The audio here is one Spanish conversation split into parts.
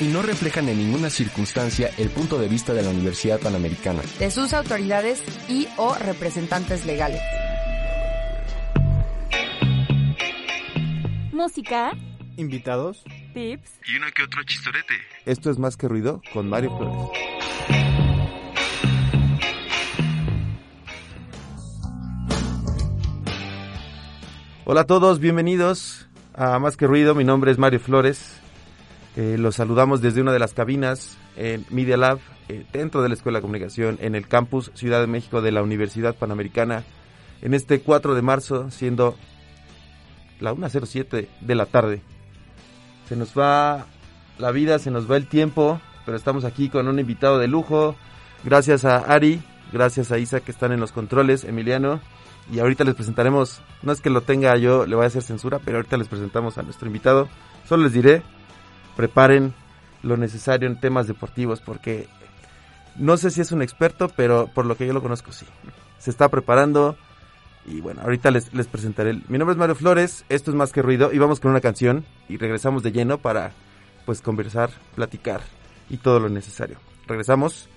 Y no reflejan en ninguna circunstancia el punto de vista de la Universidad Panamericana. De sus autoridades y o representantes legales. Música, Invitados. tips, Y uno que otro chistorete. Esto es Más que Ruido con Mario Flores. Hola a todos, bienvenidos a Más que Ruido. Mi nombre es Mario Flores. Eh, los saludamos desde una de las cabinas en Media Lab, eh, dentro de la Escuela de Comunicación, en el campus Ciudad de México de la Universidad Panamericana, en este 4 de marzo, siendo la 1.07 de la tarde. Se nos va la vida, se nos va el tiempo, pero estamos aquí con un invitado de lujo. Gracias a Ari, gracias a Isa que están en los controles, Emiliano. Y ahorita les presentaremos, no es que lo tenga yo, le voy a hacer censura, pero ahorita les presentamos a nuestro invitado. Solo les diré, preparen lo necesario en temas deportivos porque no sé si es un experto, pero por lo que yo lo conozco sí. Se está preparando y bueno, ahorita les, les presentaré. Mi nombre es Mario Flores, esto es Más que Ruido y vamos con una canción y regresamos de lleno para pues conversar, platicar y todo lo necesario. Regresamos.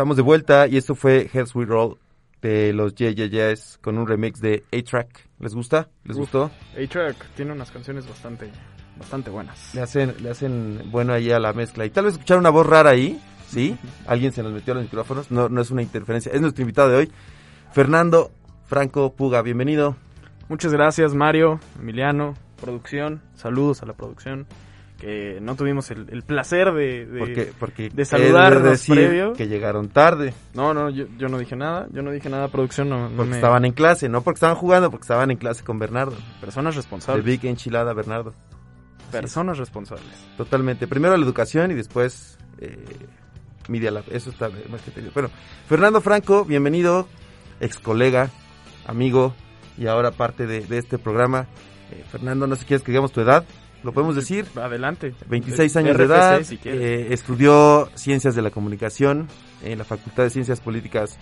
Estamos de vuelta y esto fue Heads We Roll de los JJJs con un remix de A-Track. ¿Les gusta? ¿Les Uf. gustó? A-Track tiene unas canciones bastante, bastante buenas. Le hacen, le hacen bueno ahí a la mezcla. Y tal vez escuchar una voz rara ahí, ¿sí? Alguien se nos metió a los micrófonos, no, no es una interferencia. Es nuestro invitado de hoy, Fernando Franco Puga. Bienvenido. Muchas gracias Mario, Emiliano, producción. Saludos a la producción. Que no tuvimos el, el placer de... de- Porque, porque de saludarnos de decir previo. que llegaron tarde, No, no, yo, yo no dije nada. Yo no dije nada, producción. No, no porque me- estaban en clase, no porque estaban jugando, porque estaban en clase con Bernardo. Personas De responsables. Big Enchilada Bernardo. Personas responsables. Totalmente. Primero la educación y después eh, Media Lab. Eso está más que te digo. Bueno, Fernando Franco, bienvenido, ex colega, amigo y ahora parte de, de este programa. Eh, Fernando, no sé si quieres que digamos tu edad, ¿lo podemos decir? Adelante. 26 años de edad, si eh, estudió Ciencias de la Comunicación en la Facultad de Ciencias Políticas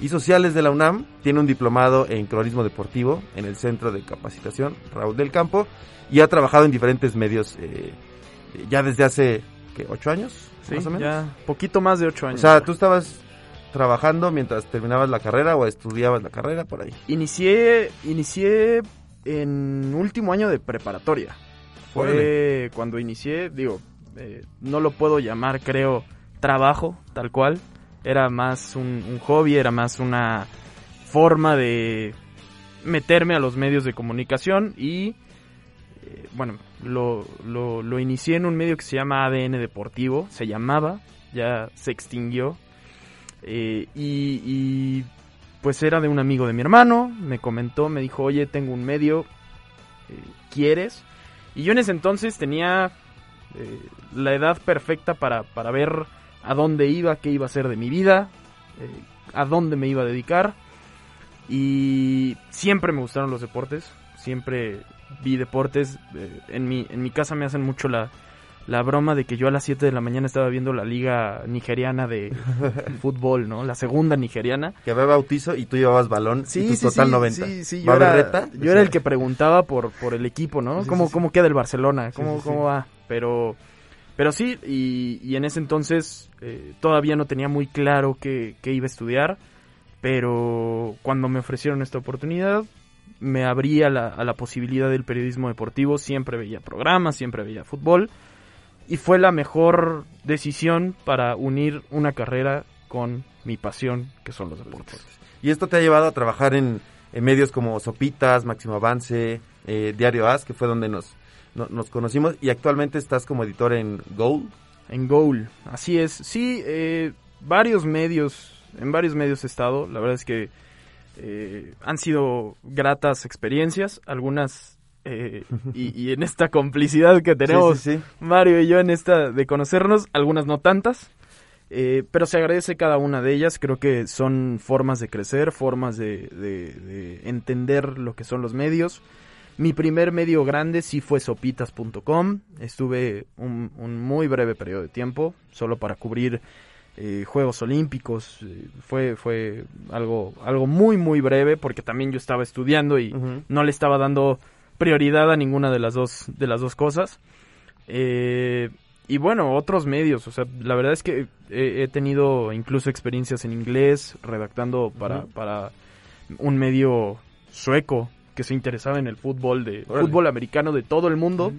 y Sociales de la UNAM, tiene un diplomado en cronismo deportivo en el Centro de Capacitación Raúl del Campo y ha trabajado en diferentes medios eh, eh, ya desde hace, ¿qué, ocho años? Sí, más o menos. ya poquito más de ocho O años. sea, tú estabas trabajando mientras terminabas la carrera o estudiabas la carrera por ahí. Inicié, inicié en último año de preparatoria. Fue cuando inicié, digo, eh, no lo puedo llamar, creo, trabajo, tal cual. Era más un, un hobby, era más una forma de meterme a los medios de comunicación y, eh, bueno, lo, lo, lo inicié en un medio que se llama ADN Deportivo, se llamaba, ya se extinguió. Eh, y, y, pues era de un amigo de mi hermano, me comentó, me dijo, oye, tengo un medio, eh, ¿quieres? Y yo en ese entonces tenía eh, la edad perfecta para, para ver a dónde iba, qué iba a hacer de mi vida, eh, a dónde me iba a dedicar. Y siempre me gustaron los deportes, siempre vi deportes. eh, en, mi, en mi casa me hacen mucho la, la broma de que yo a las 7 de la mañana estaba viendo la liga nigeriana de fútbol, ¿no? La segunda nigeriana. Que había bautizo y tú llevabas balón y tu total 90. Sí, sí, ¿Va yo era, reta? yo era el que preguntaba por, por el equipo, ¿no? Sí, ¿Cómo, sí, sí. ¿Cómo queda el Barcelona? ¿Cómo, sí, sí. cómo va? Pero, pero sí, y, y en ese entonces eh, todavía no tenía muy claro qué, qué iba a estudiar, pero cuando me ofrecieron esta oportunidad me abrí a la, a la posibilidad del periodismo deportivo, siempre veía programas, siempre veía fútbol, y fue la mejor decisión para unir una carrera con mi pasión, que son los deportes. Y esto te ha llevado a trabajar en, en medios como Sopitas, Máximo Avance, eh, Diario As, que fue donde nos, no- nos conocimos, y actualmente estás como editor en Goal. En Goal, así es. Sí, eh, varios medios, en varios medios he estado. La verdad es que eh, han sido gratas experiencias, algunas eh, y, y en esta complicidad que tenemos Sí, sí, sí. Mario y yo en esta de conocernos, algunas no tantas. eh, pero se agradece cada una de ellas, creo que son formas de crecer, formas de, de- de entender lo que son los medios. Mi primer medio grande sí fue sopitas.com. Estuve un, un muy breve periodo de tiempo, solo para cubrir eh, Juegos Olímpicos. Fue fue algo, algo muy, muy breve porque también yo estaba estudiando y no le estaba dando prioridad a ninguna de las dos, de las dos cosas. Eh, y bueno, otros medios, o sea, la verdad es que he, he tenido incluso experiencias en inglés, redactando para, para un medio sueco que se interesaba en el fútbol de Órale. fútbol americano de todo el mundo.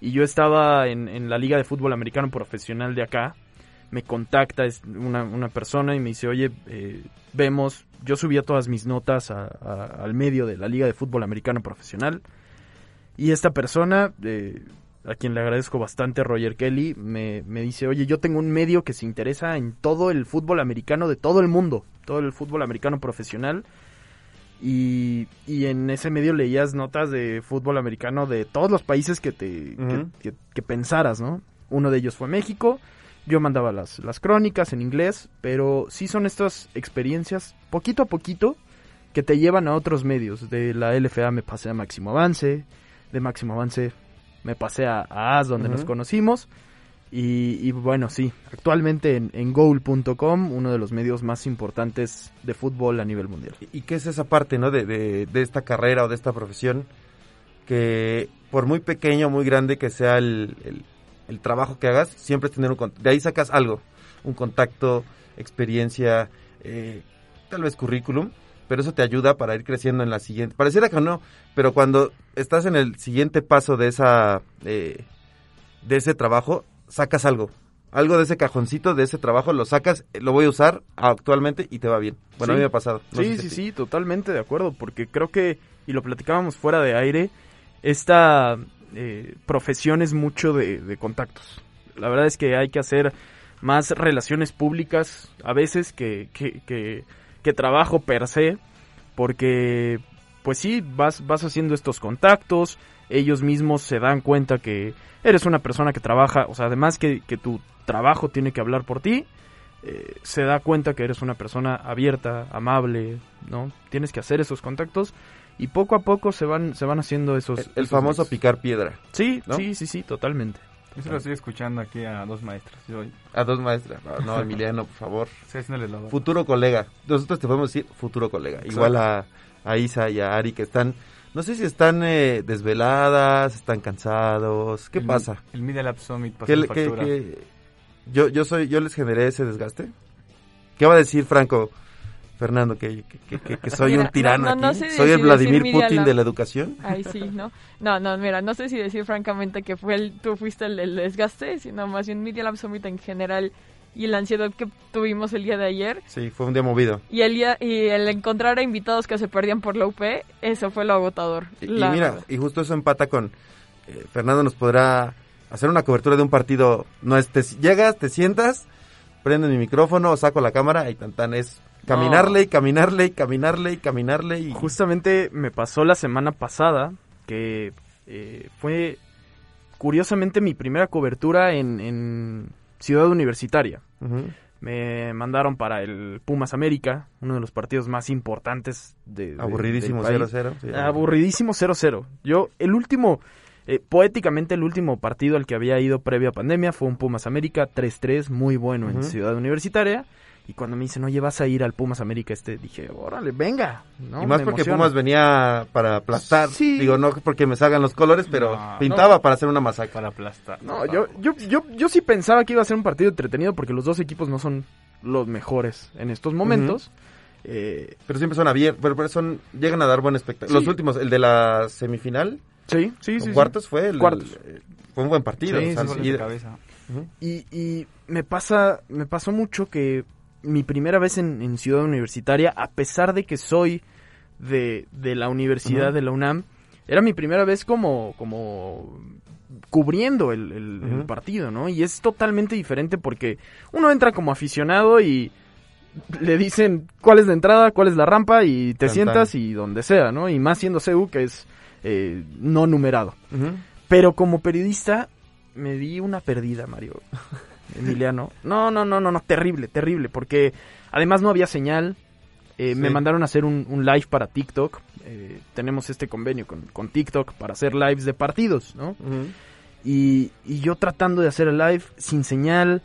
Y yo estaba en, en la liga de fútbol americano profesional de acá. Me contacta una, una persona y me dice oye eh, vemos yo subía todas mis notas a- a- al medio de la liga de fútbol americano profesional y esta persona eh, a quien le agradezco bastante Roger Kelly me, me dice oye yo tengo un medio que se interesa en todo el fútbol americano de todo el mundo todo el fútbol americano profesional y, y en ese medio leías notas de fútbol americano de todos los países que te que- que, que pensaras, ¿no? Uno de ellos fue México. Yo mandaba las, las crónicas en inglés, pero sí son estas experiencias poquito a poquito que te llevan a otros medios. De la LFA me pasé a Máximo Avance, de Máximo Avance me pasé a, a AS donde nos conocimos. Y, y bueno, sí, actualmente en, en goal.com, uno de los medios más importantes de fútbol a nivel mundial. ¿Y qué es esa parte, no? De, de, de esta carrera o de esta profesión que por muy pequeño o muy grande que sea el, el, el trabajo que hagas, siempre es tener un... cont- De ahí sacas algo. un contacto, experiencia, eh, tal vez currículum, pero eso te ayuda para ir creciendo en la siguiente. Pareciera que no, pero cuando estás en el siguiente paso de esa eh, de ese trabajo, sacas algo. Algo de ese cajoncito, de ese trabajo, lo sacas, eh, lo voy a usar actualmente y te va bien. Bueno, a mí Sí. me ha pasado. no sí, sí, sí, totalmente de acuerdo, porque creo que, y lo platicábamos fuera de aire, esta eh, profesión es mucho de, de contactos. La verdad es que hay que hacer más relaciones públicas a veces que, que, que, que trabajo per se, porque pues sí, vas, vas haciendo estos contactos, ellos mismos se dan cuenta que eres una persona que trabaja, o sea, además que, que tu trabajo tiene que hablar por ti, eh, se da cuenta que eres una persona abierta, amable, ¿no? Tienes que hacer esos contactos y poco a poco se van, se van haciendo esos... El, el esos famoso picar piedra. Sí, ¿no? sí, sí, sí, totalmente. Yo se lo estoy escuchando aquí a dos maestros. Yo A dos maestras. No, no, Emiliano, por favor. la Futuro colega. Nosotros te podemos decir futuro colega. Igual a, a Isa y a Ari que están, no sé si están eh, desveladas, están cansados. ¿Qué El- pasa? El Media Lab Summit pasó ¿Qué, qué- qué- yo, yo soy, yo les generé ese desgaste. ¿Qué va a decir Franco? Fernando, que, que- que- que- soy Mira, un tirano no- no- sé soy el Vladimir Putin de la educación. Ay, sí, ¿no? No, no, mira, no sé si decir francamente que fue el, tú fuiste el, el desgaste, sino más bien Media Lab Summit en general y la ansiedad que tuvimos el día de ayer Sí, fue un día movido. y el día, y el encontrar a invitados que se perdían por la UP, eso fue lo agotador. Y, mira, y justo eso empata con eh, Fernando nos podrá hacer una cobertura de un partido. No es, te, llegas, te sientas, prende mi micrófono, saco la cámara y tan tan es caminarle y caminarle y caminarle y caminarle y Justamente me pasó la semana pasada que eh, fue curiosamente mi primera cobertura en, en Ciudad Universitaria. Me mandaron para el Pumas América, uno de los partidos más importantes de, de- aburridísimo del país. 0-0. sí. Aburridísimo 0-0. Yo, el último, eh, poéticamente el último partido al que había ido previo a pandemia fue un Pumas América 3-3, muy bueno en. Ciudad Universitaria. Y cuando me dicen, oye, vas a ir al Pumas América este, dije, órale, venga. ¿no? y más Me porque emociona. Pumas venía para aplastar. Sí. Digo, no porque me salgan los colores, pero No, pintaba para hacer una masacre. Para aplastar. No, yo, yo, yo, yo sí pensaba que iba a ser un partido entretenido porque los dos equipos no son los mejores en estos momentos. Eh, Pero siempre son abiertos, pero, pero son, llegan a dar buen espectáculo. Sí. Los últimos, el de la semifinal, sí, sí, sí. sí. cuartos fue el, Cuartos. el- fue un buen partido. Sí, o sea, sí, Goles y- de cabeza. Ujú. Y, y me pasa, me pasó mucho que mi primera vez en, en Ciudad Universitaria, a pesar de que soy de, de la universidad de la UNAM, era mi primera vez como, como cubriendo el, el- el Ujú. partido, ¿no? Y es totalmente diferente porque uno entra como aficionado y le dicen cuál es la entrada, cuál es la rampa y te sientas y donde sea, ¿no? Y más siendo CEU que es eh, no numerado. Pero como periodista me di una perdida, Mario. Emiliano. No, no, no, no, no, terrible, terrible, porque además no había señal. Eh, Me mandaron a hacer un, un live para TikTok. Eh, tenemos este convenio con, con TikTok para hacer lives de partidos, ¿no? Y, y yo tratando de hacer el live sin señal.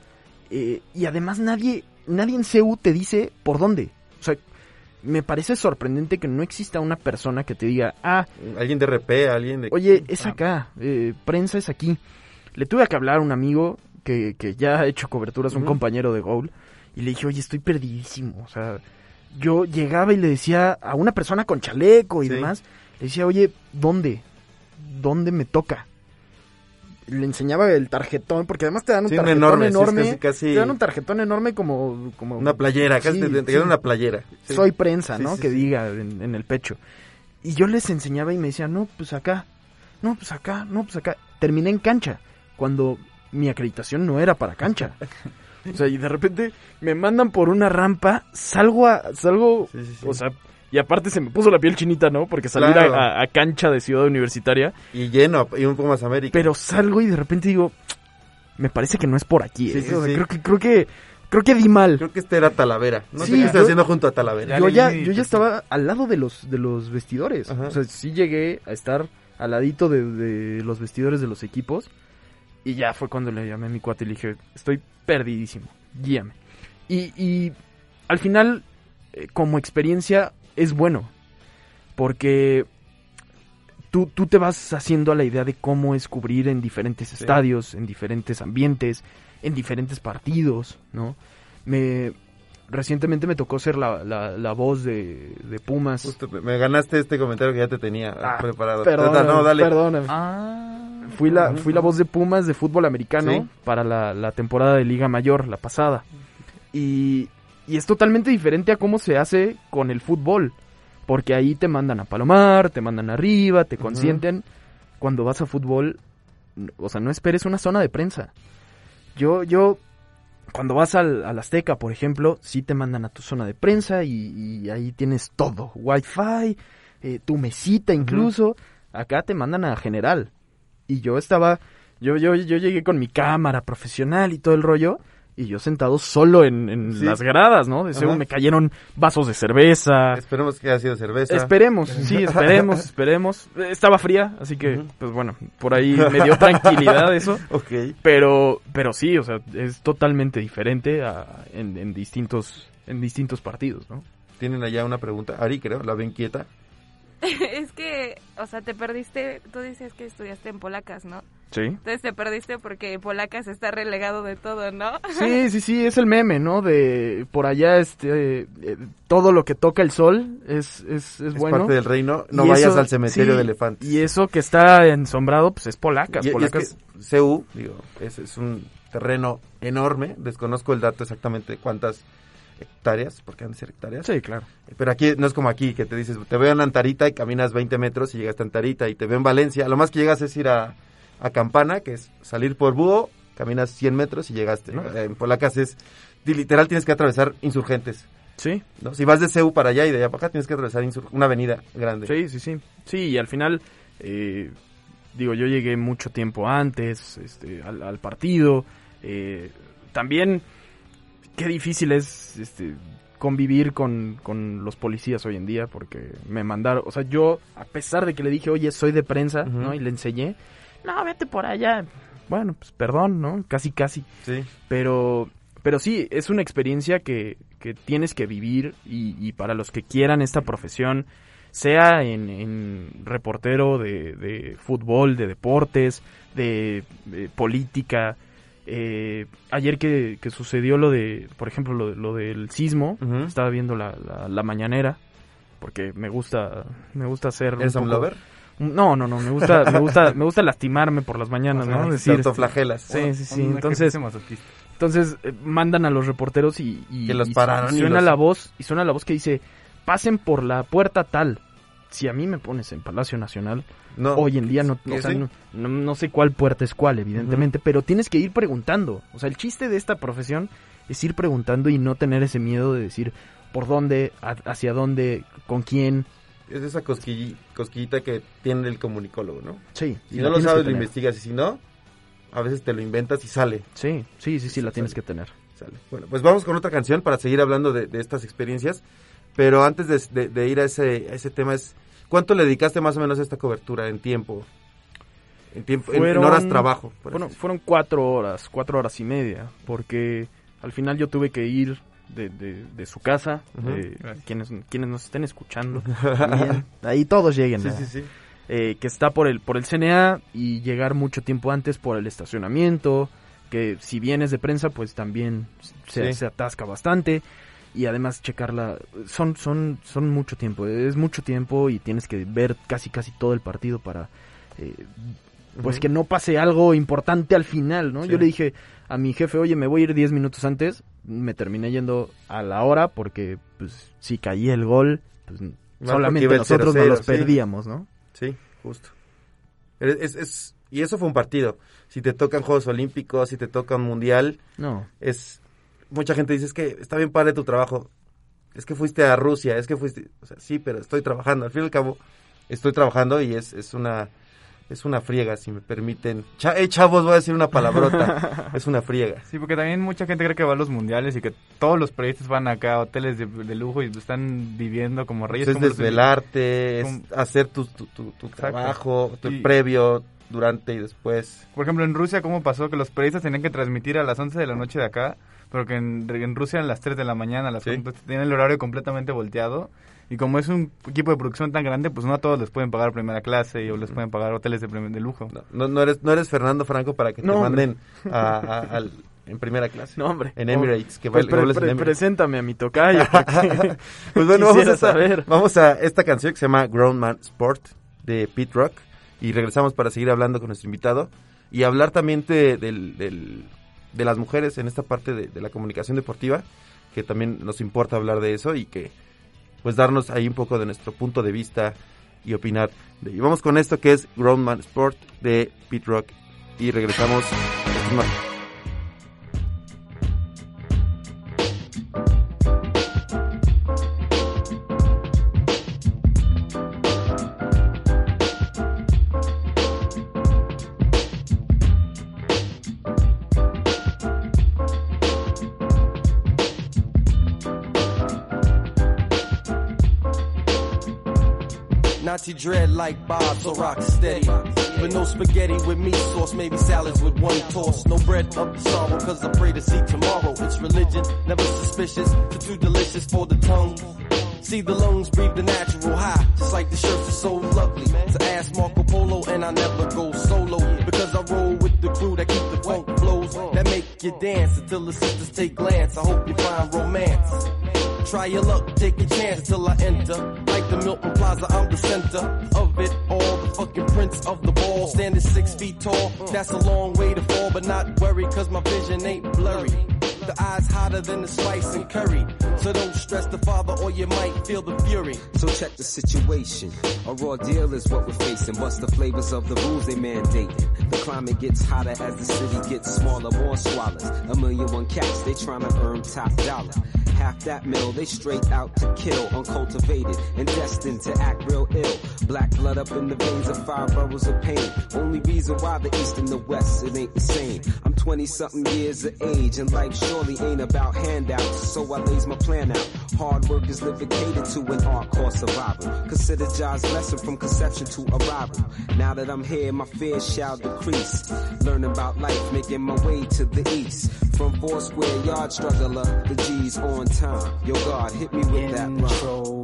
eh, y además nadie, nadie en CEU te dice por dónde. O sea, me parece sorprendente que no exista una persona que te diga, ah, Alguien de RP, alguien de... Oye, es acá, eh, prensa es aquí. Le tuve que hablar a un amigo que, que ya ha hecho coberturas, un Ujú. compañero de Goal, y le dije, oye, estoy perdidísimo. O sea, yo llegaba y le decía a una persona con chaleco y Sí. demás, le decía, oye, ¿dónde? ¿Dónde me toca? Le enseñaba el tarjetón, porque además te dan un Sí, un tarjetón enorme, enorme. sí, es casi- casi- Te dan un tarjetón enorme como... como Una playera, casi Sí, te, te una playera. Soy prensa, ¿no? que diga en, en el pecho. Y yo les enseñaba y me decían, no, pues acá, no, pues acá, no, pues acá. Terminé en cancha, cuando mi acreditación no era para cancha. O sea, y de repente me mandan por una rampa, salgo a, salgo, Sí, sí, sí. o sea, y aparte se me puso la piel chinita, ¿no? Porque salir a- Claro. a, a cancha de Ciudad Universitaria, Y lleno, y un Pumas América. pero salgo y de repente digo, me parece que no es por aquí, Sí, ¿eh? sí, O sea, sí. creo que, creo que, creo que di mal. Creo que este era Talavera. No Sí, sé qué estoy yo- haciendo junto a Talavera. yo ya, yo ya estaba al lado de los, de los vestidores. Ajá. O sea, sí llegué a estar al ladito de, de los vestidores de los equipos. Y ya fue cuando le llamé a mi cuate y le dije, estoy perdidísimo, guíame. Y, y al final, eh, como experiencia, es bueno. Porque tú, tú te vas haciendo a la idea de cómo es cubrir en diferentes estadios, en diferentes ambientes, en diferentes partidos, ¿no? Me recientemente me tocó ser la, la, la voz de, de Pumas. Justo, me ganaste este comentario que ya te tenía Ah, preparado. Perdóname, no, dale. perdóname. Ah. Fui la, fui la voz de Pumas de fútbol americano Sí. para la, la temporada de Liga Mayor, la pasada. Y, y es totalmente diferente a cómo se hace con el fútbol. Porque ahí te mandan a palomar, te mandan arriba, te consienten. Cuando vas a fútbol, o sea, no esperes una zona de prensa. Yo, yo, cuando vas al, al Azteca, por ejemplo, sí te mandan a tu zona de prensa y, y ahí tienes todo. Wi-Fi, eh, tu mesita incluso. Acá te mandan a general. Y yo estaba, yo, yo, yo llegué con mi cámara profesional y todo el rollo. Y yo sentado solo en, en Sí. las gradas, ¿no? De seguro me cayeron vasos de cerveza. Esperemos que haya sido cerveza. Esperemos, sí, esperemos, esperemos. Estaba fría, así que, pues bueno, por ahí me dio tranquilidad eso. ok. Pero, pero sí, o sea, es totalmente diferente a- en, en distintos, en distintos partidos, ¿no? Tienen allá una pregunta. Ari, creo, la ven quieta. es que, o sea, te perdiste, tú dices que estudiaste en Polacas, ¿no? Sí. Entonces te perdiste porque Polacas está relegado de todo, ¿no? Sí, sí, sí, es el meme, ¿no? De por allá, este, eh, todo lo que toca el sol es, es, es, Es bueno. parte del reino. No Y vayas eso- al cementerio sí, de elefantes. Y eso que está ensombrado, pues es polacas, Y- y es polacas. que CU, digo, es, es un terreno enorme. Desconozco el dato exactamente cuántas hectáreas, porque han de ser hectáreas. Sí, claro. Pero aquí no es como aquí, que te dices, te veo en Antarita y caminas 20 metros y llegas a Antarita y te veo en Valencia. Lo más que llegas es ir a, a Campana, que es salir por Búho, caminas 100 metros y llegaste. ¿no? En Polacas es, literal tienes que atravesar insurgentes. Sí, ¿no? Si vas de CEU para allá y de allá para acá tienes que atravesar una avenida grande. Sí, sí, sí. Sí, y al final, eh, digo, yo llegué mucho tiempo antes este, al, al partido. eh, también, qué difícil es este, convivir con, con los policías hoy en día, porque me mandaron, o sea, yo, a pesar de que le dije, oye, soy de prensa. ¿no? Y le enseñé, no, vete por allá. Bueno, pues perdón, ¿no? Casi, casi. Sí. Pero, pero sí, es una experiencia que, que tienes que vivir y, y para los que quieran esta profesión, sea en, en reportero de, de fútbol, de deportes, de, de política. eh, ayer que, que sucedió lo de, por ejemplo, lo, lo del sismo, estaba viendo la, la, la mañanera, porque me gusta, me gusta hacer... ¿Eres un poco- lover? No, no, no, me gusta, me gusta, me gusta lastimarme por las mañanas, ¿no? Te Decir, este, autoflagelas. Sí, sí, sí. Entonces, entonces eh, mandan a los reporteros y, y- Que los y pararon y suena los- la voz y suena la voz que dice pasen por la puerta tal. Si a mí me pones en Palacio Nacional, No. hoy en día no, ¿Que o sea, sí? no, no- no sé cuál puerta es cuál, evidentemente, pero tienes que ir preguntando. O sea, el chiste de esta profesión es ir preguntando y no tener ese miedo de decir por dónde, a- hacia dónde, con quién. Es esa cosquilli- cosquillita que tiene el comunicólogo, ¿no? Sí, Si no lo sabes, lo investigas. Y si no, a veces te lo inventas y sale. Sí, sí, sí, sí, la tienes que tener. Sale. Bueno, pues vamos con otra canción para seguir hablando de, de estas experiencias. Pero antes de, de- de ir a ese, a ese tema, es ¿cuánto le dedicaste más o menos a esta cobertura en tiempo? En, tiempo, en- en, Fueron- horas trabajo. por Fueron, así fueron cuatro horas, cuatro horas y media, porque al final yo tuve que ir de, de, de su casa, de quienes, quienes nos estén escuchando, también, ahí todos lleguen, decirlo. ¿no? Sí, sí, sí. Eh, que está por el, por el CNA y llegar mucho tiempo antes por el estacionamiento, que si vienes de prensa, pues también se, Sí. se atasca bastante. Y además checarla, son, son, son mucho tiempo, es mucho tiempo y tienes que ver casi casi todo el partido para eh, pues que no pase algo importante al final, ¿no? Sí. Yo le dije a mi jefe, oye, me voy a ir 10 minutos antes, me terminé yendo a la hora porque, pues, si caía el gol, pues solamente nosotros nos 0-0, los sí. perdíamos, ¿no? Sí, justo. Es, es- y eso fue un partido. Si te tocan Juegos Olímpicos, si te toca un Mundial, No, es... Mucha gente dice, es que está bien padre tu trabajo. Es que fuiste a Rusia, es que fuiste... O sea, sí, pero estoy trabajando. Al fin y al cabo, estoy trabajando y es, es una... Es una friega, si me permiten. Cha eh, chavos, voy a decir una palabrota. es una friega. Sí, porque también mucha gente cree que va a los mundiales y que todos los periodistas van acá a hoteles de, de lujo y están viviendo como reyes. es desvelarte, es como- hacer tu, tu, tu- tu Exacto. trabajo, tu Y- previo, durante y después. Por ejemplo, en Rusia, ¿cómo pasó? Que los periodistas tenían que transmitir a las 11 de la noche de acá, pero que en, en Rusia a las 3 de la mañana, a las Sí. 4, tienen el horario completamente volteado. Y como es un equipo de producción tan grande, pues no a todos les pueden pagar primera clase y o les pueden pagar hoteles de, de lujo. No, eres, no eres Fernando Franco para que te No, manden a- a- al- en primera clase. No, hombre. En Emirates, que Pues pre- en pre- Emirates. preséntame a mi tocayo. Pues bueno, vamos a, saber. vamos a esta canción que se llama Grown Man Sport de Pete Rock y regresamos para seguir hablando con nuestro invitado y hablar también de, del- del- de las mujeres en esta parte de, de la comunicación deportiva, que también nos importa hablar de eso y que pues darnos ahí un poco de nuestro punto de vista y opinar. Y vamos con esto que es Grown Man Sport de Pete Rock y regresamos. Nazi dread like Bob, so rock steady. But no spaghetti with meat sauce, maybe salads with one toss. No bread of sorrow, cause I pray to see tomorrow. It's religion, never suspicious, too, too delicious for the tongue. See the lungs breathe the natural high, just like the shirts are so lovely. To ask Marco Polo, and I never go solo. Because I roll with the crew that keep the funk flows, that make you dance until the sisters take glance. I hope you find romance. Try your luck, take a chance till I enter. Like the Milton Plaza, I'm the center of it all. The fucking prince of the ball, standing six feet tall. That's a long way to fall, but not worry, cause my vision ain't blurry. The eyes hotter than the spice and curry. So don't stress the father or you might feel the fury. So check the situation. A raw deal is what we're facing. What's the flavors of the rules they mandating? The climate gets hotter as the city gets smaller, more swallows. A million one cats, they trying to earn top dollar. Half that mill, they straight out to kill, uncultivated and destined to act real ill. Black blood up in the veins of five boroughs of pain. Only reason why the east and the west, it ain't the same. I'm 20 something years of age and life surely ain't about handouts. So I lays my plan out. Hard work is living catered to an art called survival. Consider God's lesson from conception to arrival. Now that I'm here, my fears shall decrease. Learning about life, making my way to the east. From four square yard struggler, the G's on time. Yo God, hit me with that rhyme.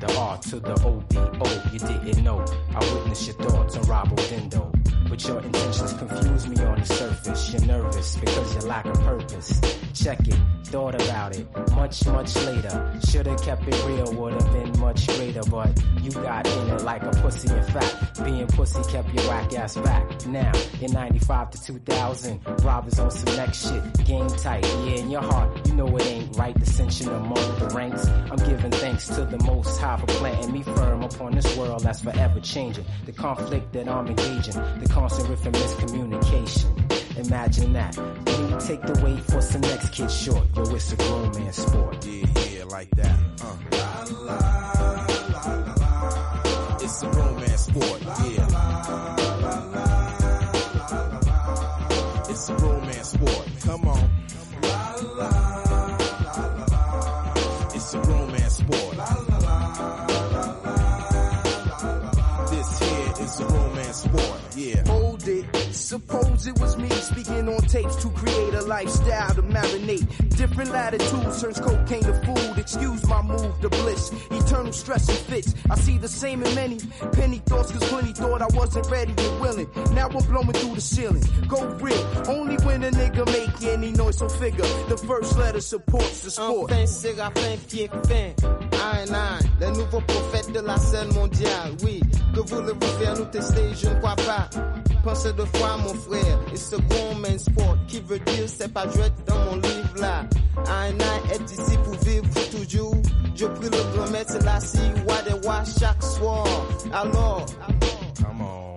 The R to the OBO. You didn't know. I witnessed your thoughts on. But your intentions confuse me on the surface. You're nervous because you lack a purpose. Check it, thought about it. Much, much later. Should've kept it real, would've been much greater. But you got in it like a pussy. In fact, being pussy kept your whack ass back. Now, in 95 to 2000, robbers on some next shit. Game tight, yeah, in your heart, you know it ain't right. Dissension among the ranks. I'm giving thanks to the most high for planting me firm upon this world that's forever changing. The conflict that I'm engaging, the constant riff and miscommunication. Imagine that. When you take the weight for some next kid short, yo, it's a grown man sport. Yeah, yeah, like that. Uh. La, la, la, It's a romance sport, yeah. It's a romance sport. Come on. Yeah. Suppose it was me speaking on tapes to create a lifestyle to marinate. Different latitudes turns cocaine to food. Excuse my move to bliss. Eternal stress and fits. I see the same in many penny thoughts, cause plenty thought I wasn't ready and willing. Now I'm blowing through the ceiling. Go real. Only when a nigga make any noise, so figure. The first letter supports the sport. Enfin, Séraphin pied fin. Un, un, le nouveau prophète de la scène mondiale. Oui, que voulez-vous faire nous tester? Je ne crois pas. Pensez deux fois, mon frère. Et ce bon main sport qui veut dire c'est pas jouet dans mon livre là. Un, est ici pour vivre toujours. Je prie le grand maître la si wa de wa chaque soir. Alors, Come on.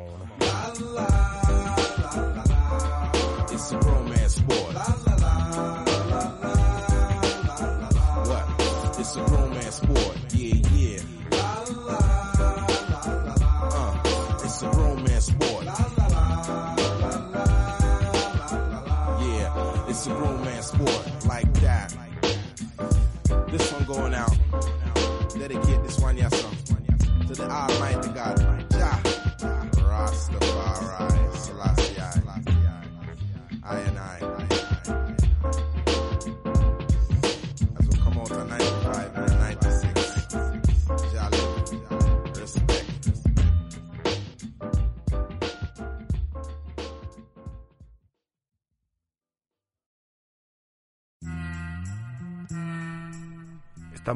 Going out. Dedicate this one, yes, sir. To the Almighty God.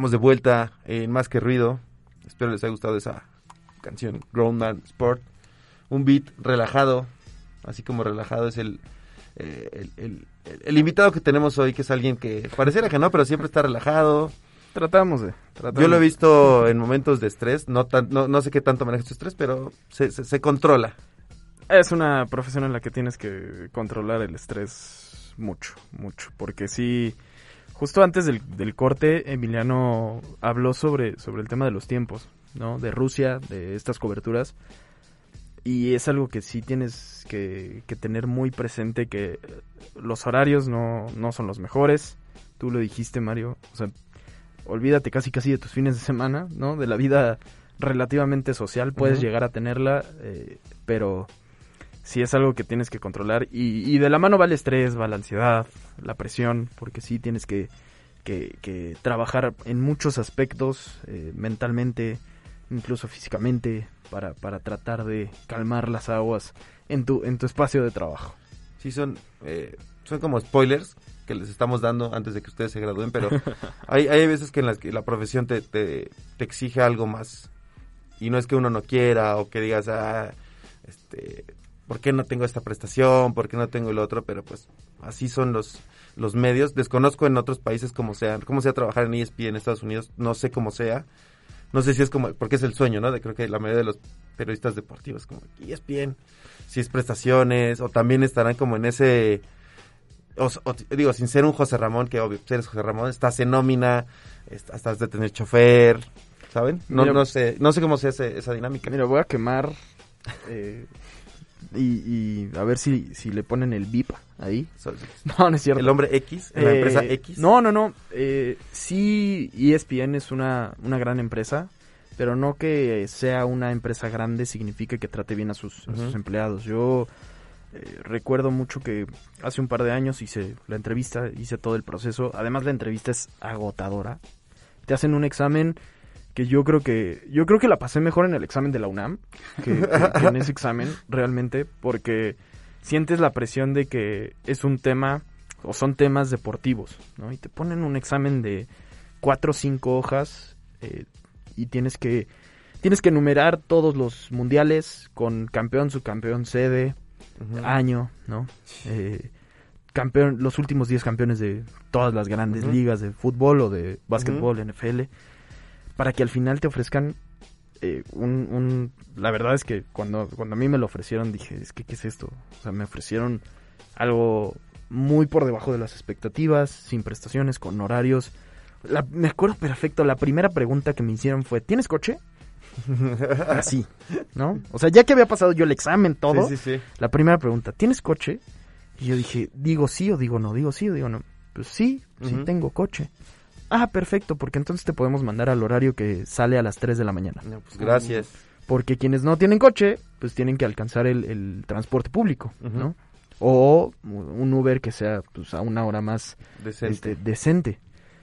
Estamos de vuelta en Más que Ruido. Espero les haya gustado esa canción, Grown Man Sport. Un beat relajado, así como relajado es el, eh, el, el- el- el invitado que tenemos hoy, que es alguien que pareciera que no, pero siempre está relajado. Tratamos de. tratamos Yo lo he visto en momentos de estrés, no, tan- no, no sé qué tanto maneja su estrés, pero se, se, se controla. Es una profesión en la que tienes que controlar el estrés mucho, mucho. Porque sí, justo antes del, del corte, Emiliano habló sobre, sobre el tema de los tiempos, ¿no? De Rusia, de estas coberturas. Y es algo que sí tienes que, que tener muy presente, que los horarios no, no son los mejores. Tú lo dijiste, Mario. O sea, olvídate casi casi de tus fines de semana, ¿no? De la vida relativamente social, puedes llegar a tenerla, eh, pero sí es algo que tienes que controlar. Y, y de la mano va el estrés, va la ansiedad, la presión, porque sí tienes que, que, que trabajar en muchos aspectos, eh, mentalmente, incluso físicamente, para, para tratar de calmar las aguas en tu, en tu espacio de trabajo. Sí, son, eh, son como spoilers que les estamos dando antes de que ustedes se gradúen, pero hay, hay veces que en las que la profesión te, te, te exige algo más. Y no es que uno no quiera o que digas, ah, este, ¿por qué no tengo esta prestación? ¿Por qué no tengo el otro? Pero pues así son los, los medios. Desconozco en otros países cómo sea, cómo sea trabajar en ESPN en Estados Unidos. No sé cómo sea. No sé si es como, porque es el sueño, ¿no? De creo que la mayoría de los periodistas deportivos, como ESPN, si es prestaciones, o también estarán como en ese, o, o- digo, sin ser un José Ramón, que obvio, eres José Ramón, estás en nómina, est- estás de tener chofer, ¿saben? No, Mira- no sé, no sé cómo sea ese- esa dinámica. Mira, voy a quemar eh, y, y a ver si, si le ponen el VIP ahí. No, no es cierto. ¿El hombre X? ¿En la empresa X? No, no, no. Eh, sí, ESPN es una, una gran empresa, pero no que sea una empresa grande significa que trate bien a sus, a sus empleados. Yo eh, recuerdo mucho que hace un par de años hice la entrevista, hice todo el proceso. Además, la entrevista es agotadora. Te hacen un examen que yo creo que yo creo que la pasé mejor en el examen de la UNAM que, que- que en ese examen realmente porque sientes la presión de que es un tema o son temas deportivos ¿no? y te ponen un examen de cuatro o cinco hojas eh, y tienes que tienes que enumerar todos los mundiales con campeón subcampeón sede año no Eh, campeón los últimos 10 campeones de todas las grandes ligas de fútbol o de básquetbol NFL para que al final te ofrezcan eh, un, un- La verdad es que cuando, cuando a mí me lo ofrecieron dije, es que, ¿qué es esto? O sea, me ofrecieron algo muy por debajo de las expectativas, sin prestaciones, con horarios. La- me acuerdo perfecto, la primera pregunta que me hicieron fue, ¿tienes coche? Así, ¿no? O sea, ya que había pasado yo el examen, todo, Sí, sí, sí. la primera pregunta, ¿tienes coche? Y yo dije, ¿digo sí o digo no? ¿Digo sí o digo no? Pues sí, sí tengo coche. Ah, perfecto, porque entonces te podemos mandar al horario que sale a las 3 de la mañana. pues gracias. Porque quienes no tienen coche, pues tienen que alcanzar el, el transporte público. ¿no? O un Uber que sea pues, a una hora más Decente. este, decente.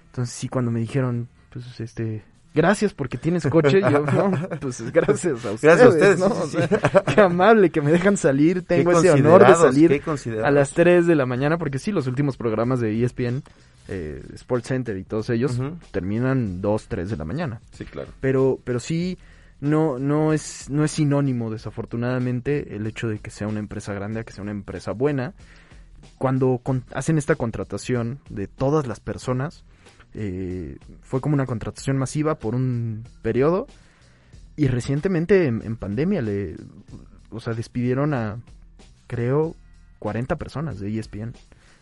Entonces sí, cuando me dijeron, pues este, gracias porque tienes coche, yo, no, pues gracias a ustedes, Gracias a ustedes, ¿no? sí, O sí, sea, sí. qué amable que me dejan salir, Qué tengo ese honor de salir a las 3 de la mañana, porque sí, los últimos programas de ESPN, eh, Sports Center y todos ellos Ujú. terminan 2, 3 de la mañana. Sí, claro. Pero, pero sí, no, no es, no es sinónimo, desafortunadamente, el hecho de que sea una empresa grande a que sea una empresa buena. Cuando con- hacen esta contratación de todas las personas, eh, fue como una contratación masiva por un periodo. Y recientemente en, en pandemia le, o sea, despidieron a, creo, 40 personas de ESPN.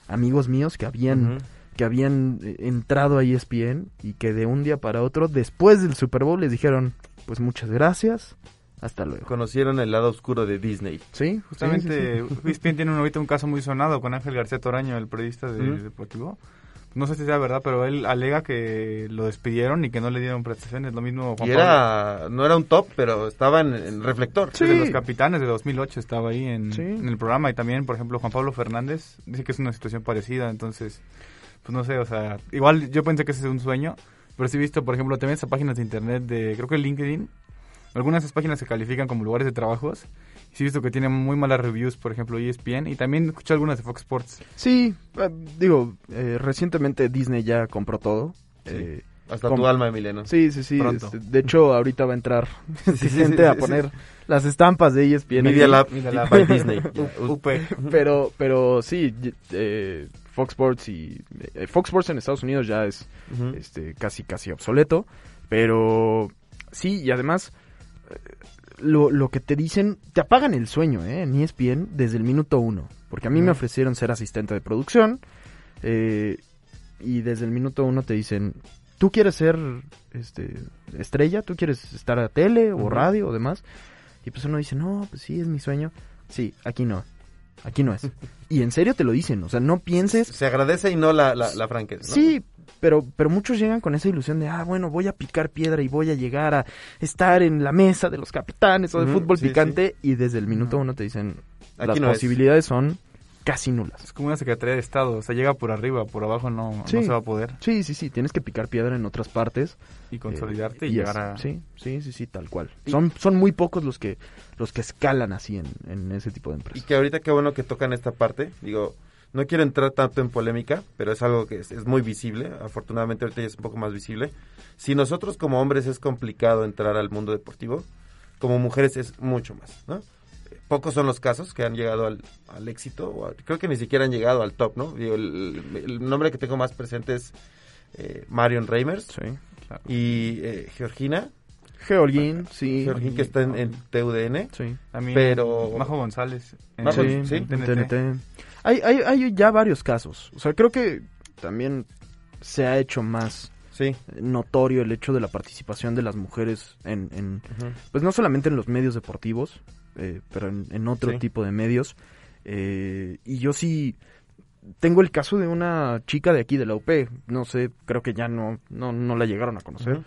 Amigos míos que habían, que habían eh, entrado a ESPN y que de un día para otro, después del Super Bowl, les dijeron, pues muchas gracias, hasta luego. Conocieron el lado oscuro de Disney. Sí, Justamente, sí, sí. ESPN tiene un- ahorita un caso muy sonado con Ángel García Toraño, el periodista de deportivo. No sé si sea verdad, pero él alega que lo despidieron y que no le dieron prestaciones. Lo mismo Juan Y era, no era un top, pero estaba en, en reflector. Pablo. Desde los capitanes de 2008 estaba ahí en, en el programa. Y también, por ejemplo, Juan Pablo Fernández dice que es una situación parecida. Entonces, pues no sé, o sea, igual yo pensé que ese es un sueño. Pero sí he visto, por ejemplo, también esas páginas de internet de, creo que LinkedIn. Algunas de esas páginas se califican como lugares de trabajos. Sí he visto que tienen muy malas reviews, por ejemplo, ESPN. Y también escuché algunas de Fox Sports. Sí, eh, digo, eh, recientemente Disney ya compró todo. eh, Hasta tu alma, Emiliano. Sí, sí, sí. Pronto. este, de hecho, ahorita va a entrar sí, gente sí, a sí. poner las estampas de ESPN. Media. Lab Media Lab by Disney. UP. pero, pero sí, eh, Fox Sports y eh, Fox Sports en Estados Unidos ya es este casi casi obsoleto, pero sí y además lo, lo que te dicen te apagan el sueño, ¿eh? En ESPN desde el minuto uno, porque a mí me ofrecieron ser asistente de producción eh, y desde el minuto uno te dicen tú quieres ser este estrella, tú quieres estar a tele o radio o demás y pues uno dice no pues sí es mi sueño, sí aquí no Aquí no es. Y en serio te lo dicen, o sea, no pienses... Se agradece y no la, la, la franqueza. ¿no? Sí, pero, pero muchos llegan con esa ilusión de, ah, bueno, voy a picar piedra y voy a llegar a estar en la mesa de los capitanes o de fútbol sí, picante y desde el minuto uno te dicen, Aquí las no es. posibilidades son casi nulas. Es como una Secretaría de Estado, o sea, llega por arriba, por abajo no, Sí. no se va a poder. Sí, sí, sí, tienes que picar piedra en otras partes. Y consolidarte Eh, y llegar es- a- Sí, sí, sí, sí, tal cual. Son, son muy pocos los que, los que escalan así en, en ese tipo de Y empresas. que ahorita qué bueno que tocan esta parte. Digo, no quiero entrar tanto en polémica, pero es algo que es, es muy visible. Afortunadamente ahorita ya es un poco más visible. Si nosotros como hombres es complicado entrar al mundo deportivo, como mujeres es mucho más, ¿no? Pocos son los casos que han llegado al, al éxito, o a- creo que ni siquiera han llegado al top, ¿no? Digo, el, el nombre que tengo más presente es eh, Marion Reimers y eh, Georgina. Georgín, sí. Georgín que está en, en TUDN. Sí. También Pero... Majo González. en- Majo, Sí, sí. en TNT. Hay, hay, hay ya varios casos. O sea, creo que también se ha hecho más Sí. notorio el hecho de la participación de las mujeres en, en pues no solamente en los medios deportivos, eh, pero en, en otro Sí. tipo de medios. Eh, y yo sí tengo el caso de una chica de aquí de la UP, no sé, creo que ya no, no, no la llegaron a conocer.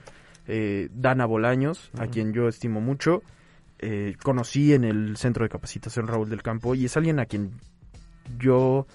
Eh, Dana Bolaños, a quien yo estimo mucho. Eh, conocí en el centro de capacitación Raúl del Campo y es alguien a quien yo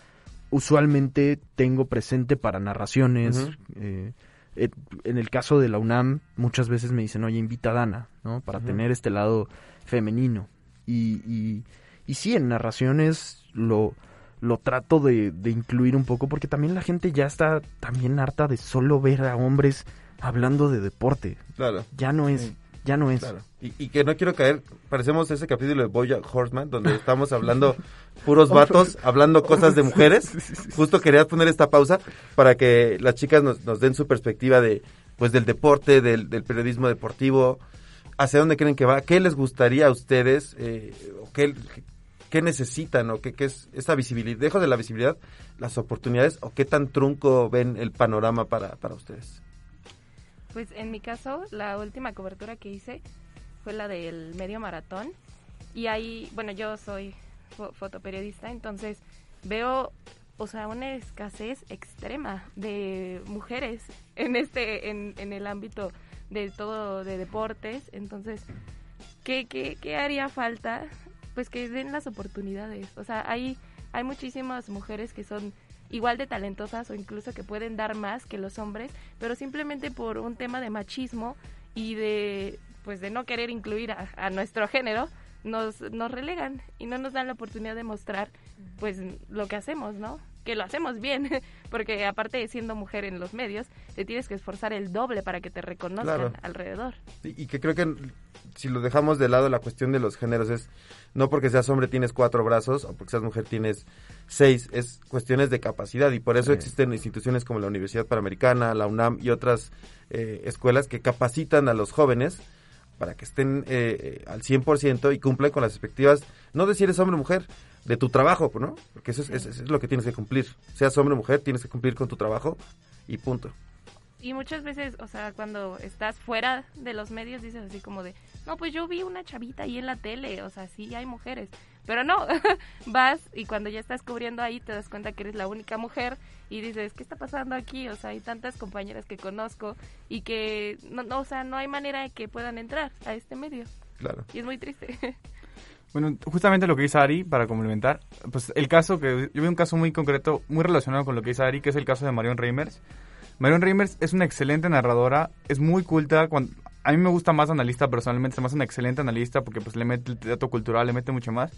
usualmente tengo presente para narraciones. Eh, eh, en el caso de la UNAM, muchas veces me dicen, oye, invita a Dana, ¿no? Para tener este lado femenino. Y, y, y sí, en narraciones lo, lo trato de, de incluir un poco porque también la gente ya está también harta de solo ver a hombres hablando de deporte. Claro. Ya no es, Sí. Ya no es. Claro. Y, y que no quiero caer, parecemos ese capítulo de Bojack Horseman, donde estamos hablando puros vatos, hablando cosas de mujeres. Justo quería poner esta pausa para que las chicas nos, nos den su perspectiva de, pues, del deporte, del, del periodismo deportivo, hacia dónde creen que va, qué les gustaría a ustedes, eh, o qué, qué necesitan, o qué, qué es esta visibilidad, dejo de la visibilidad, las oportunidades, o qué tan trunco ven el panorama para, para ustedes. Pues en mi caso, la última cobertura que hice fue la del medio maratón. Y ahí, bueno, yo soy fo- fotoperiodista, entonces veo, o sea, una escasez extrema de mujeres en este, en, en el ámbito de todo de deportes. Entonces, ¿qué, qué, qué haría falta? Pues que den las oportunidades. O sea, hay, hay muchísimas mujeres que son igual de talentosas o incluso que pueden dar más que los hombres, pero simplemente por un tema de machismo y de pues de no querer incluir a, a nuestro género, nos, nos relegan y no nos dan la oportunidad de mostrar pues lo que hacemos, ¿no? Que lo hacemos bien, porque aparte de siendo mujer en los medios, te tienes que esforzar el doble para que te reconozcan Claro. alrededor. Y, y que creo que si lo dejamos de lado la cuestión de los géneros es no porque seas hombre tienes cuatro brazos o porque seas mujer tienes seis, es cuestiones de capacidad y por eso Sí. existen instituciones como la Universidad Panamericana, la UNAM y otras eh, escuelas que capacitan a los jóvenes para que estén eh, eh, al 100% y cumplan con las expectativas, no de si eres hombre o mujer, de tu trabajo, ¿no? Porque eso es, eso es lo que tienes que cumplir. Seas hombre o mujer, tienes que cumplir con tu trabajo y punto. Y muchas veces, o sea, cuando estás fuera de los medios, dices así como de, no, pues yo vi una chavita ahí en la tele, o sea, sí hay mujeres, Pero no, vas y cuando ya estás cubriendo ahí te das cuenta que eres la única mujer y dices, ¿qué está pasando aquí? O sea, hay tantas compañeras que conozco y que, no, no, o sea, no hay manera de que puedan entrar a este medio. Claro. Y es muy triste. Bueno, justamente lo que dice Ari, para complementar, pues el caso que, yo vi un caso muy concreto, muy relacionado con lo que dice Ari, que es el caso de Marion Reimers. Marion Reimers es una excelente narradora, es muy culta, cuando, a mí me gusta más analista personalmente, me hace una excelente analista porque pues le mete el dato cultural, le mete mucho más.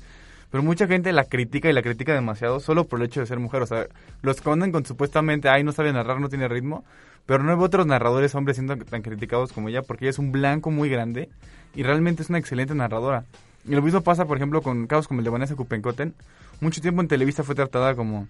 Pero mucha gente la critica y la critica demasiado solo por el hecho de ser mujer. O sea, que andan con supuestamente, ay, no sabe narrar, no tiene ritmo. Pero no hay otros narradores hombres siendo tan criticados como ella porque ella es un blanco muy grande y realmente es una excelente narradora. Y lo mismo pasa, por ejemplo, con casos como el de Vanessa Kupenkoten. Mucho tiempo en Televisa fue tratada como...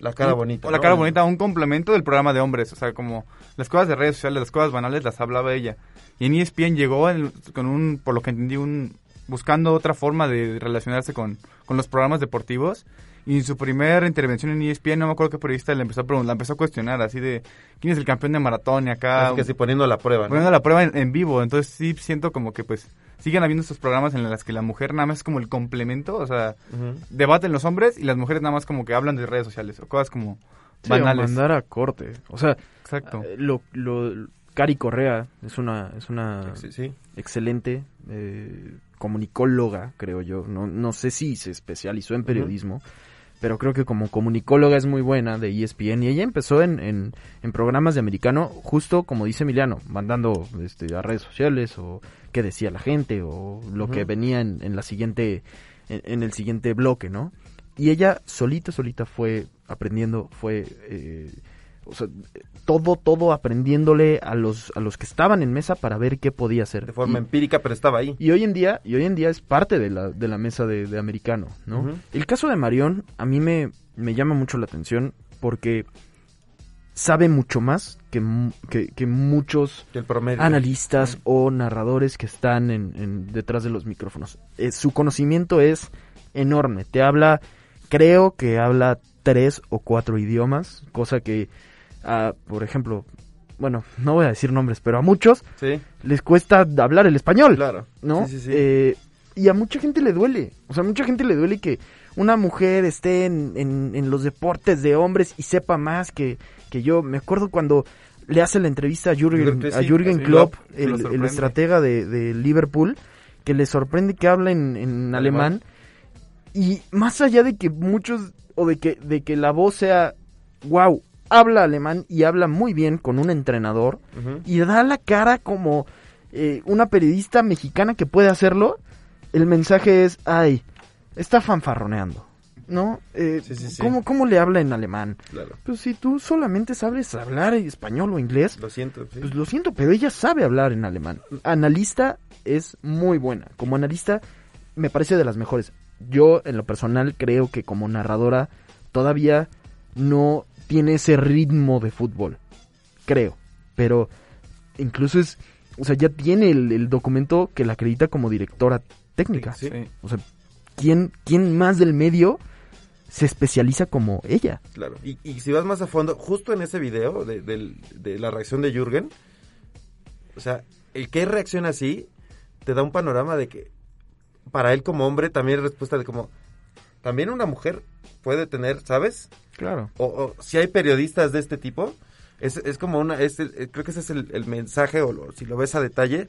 La cara un- bonita, O la ¿no? cara bonita, un complemento del programa de hombres. O sea, como las cosas de redes sociales, las cosas banales las hablaba ella. Y en ESPN llegó con un, por lo que entendí, un buscando otra forma de relacionarse con, con los programas deportivos. Y en su primera intervención en ESPN, no me acuerdo qué periodista le empezó a preguntar, la empezó a cuestionar, así de, ¿quién es el campeón de maratón? Y acá... Así que sí, poniendo la prueba, ¿no? Poniendo la prueba en, en vivo. Entonces sí siento como que pues siguen habiendo estos programas en los que la mujer nada más es como el complemento, o sea, debaten los hombres y las mujeres nada más como que hablan de redes sociales o cosas como Sí, o banales. mandar a corte. O sea, Exacto. eh, lo, lo, Cari Correa es una, es una Sí, sí. excelente eh, comunicóloga, creo yo. No, no sé si se especializó en periodismo, pero creo que como comunicóloga es muy buena de ESPN. Y ella empezó en, en, en programas de americano, justo como dice Emiliano, mandando este, a redes sociales o qué decía la gente o lo que venía en, en la siguiente, en, en el siguiente bloque, ¿no? Y ella solita, solita fue aprendiendo, fue, eh, o sea, todo, todo aprendiéndole a los, a los que estaban en mesa para ver qué podía hacer. De forma Y- empírica, pero estaba ahí. y hoy en día, y hoy en día es parte de la, de la mesa de, de americano, ¿no? El caso de Marión a mí me, me llama mucho la atención porque sabe mucho más que, que, que muchos Que el promedio. analistas o narradores que están en, en- detrás de los micrófonos. Eh, su conocimiento es enorme. Te habla, creo que habla tres o cuatro idiomas, cosa que, por ejemplo, bueno, no voy a decir nombres, pero a muchos Sí. les cuesta hablar el español. Claro. ¿No? Sí, sí, sí. Eh, y a mucha gente le duele. O sea, a mucha gente le duele que una mujer esté en, en- en los deportes de hombres y sepa más que, que yo. Me acuerdo cuando le hace la entrevista a Jürgen, a Jürgen Klopp, el, el estratega de, de Liverpool, que le sorprende que habla en, en alemán. Y más allá de que muchos, o de que, de que la voz sea, wow, habla alemán y habla muy bien con un entrenador y da la cara como eh, una periodista mexicana que puede hacerlo, el mensaje es, ay, está fanfarroneando, ¿no? Eh, Sí, sí, sí. ¿cómo, cómo le habla en alemán? Claro. Pues si tú solamente sabes hablar español o inglés, Lo siento. sí. pues lo siento, pero ella sabe hablar en alemán. Analista es muy buena. Como analista me parece de las mejores. Yo en lo personal creo que como narradora todavía no tiene ese ritmo de fútbol. Creo. Pero incluso es, o sea, ya tiene el, el documento que la acredita como directora técnica. Sí. Sí. O sea, ¿quién, ¿quién más del medio se especializa como ella? Claro. Y, y si vas más a fondo, justo en ese video de, del- de la reacción de Jürgen, o sea, el que reacciona así te da un panorama de que para él como hombre también es respuesta de como también una mujer puede tener, ¿sabes? Claro. O, o si hay periodistas de este tipo, es, es como una, es eh, creo que ese es el, el mensaje, o lo- si lo ves a detalle,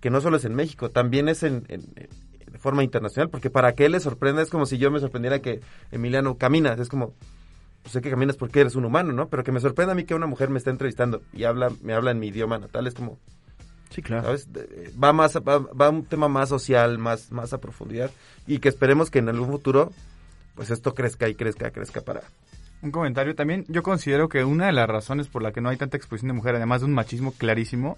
que no solo es en México, también es en, en- en- de forma internacional, porque para que él le sorprenda es como si yo me sorprendiera que Emiliano caminas, es como, pues sé que caminas porque eres un humano, ¿no? Pero que me sorprenda a mí que una mujer me está entrevistando y habla, me habla en mi idioma natal, es como, Sí, claro. ¿sabes? Va más, a- va, un tema más social, más, más a profundidad, y que esperemos que en algún futuro, pues esto crezca y crezca, crezca para, Un comentario también. Yo considero que una de las razones por la que no hay tanta exposición de mujer, además de un machismo clarísimo,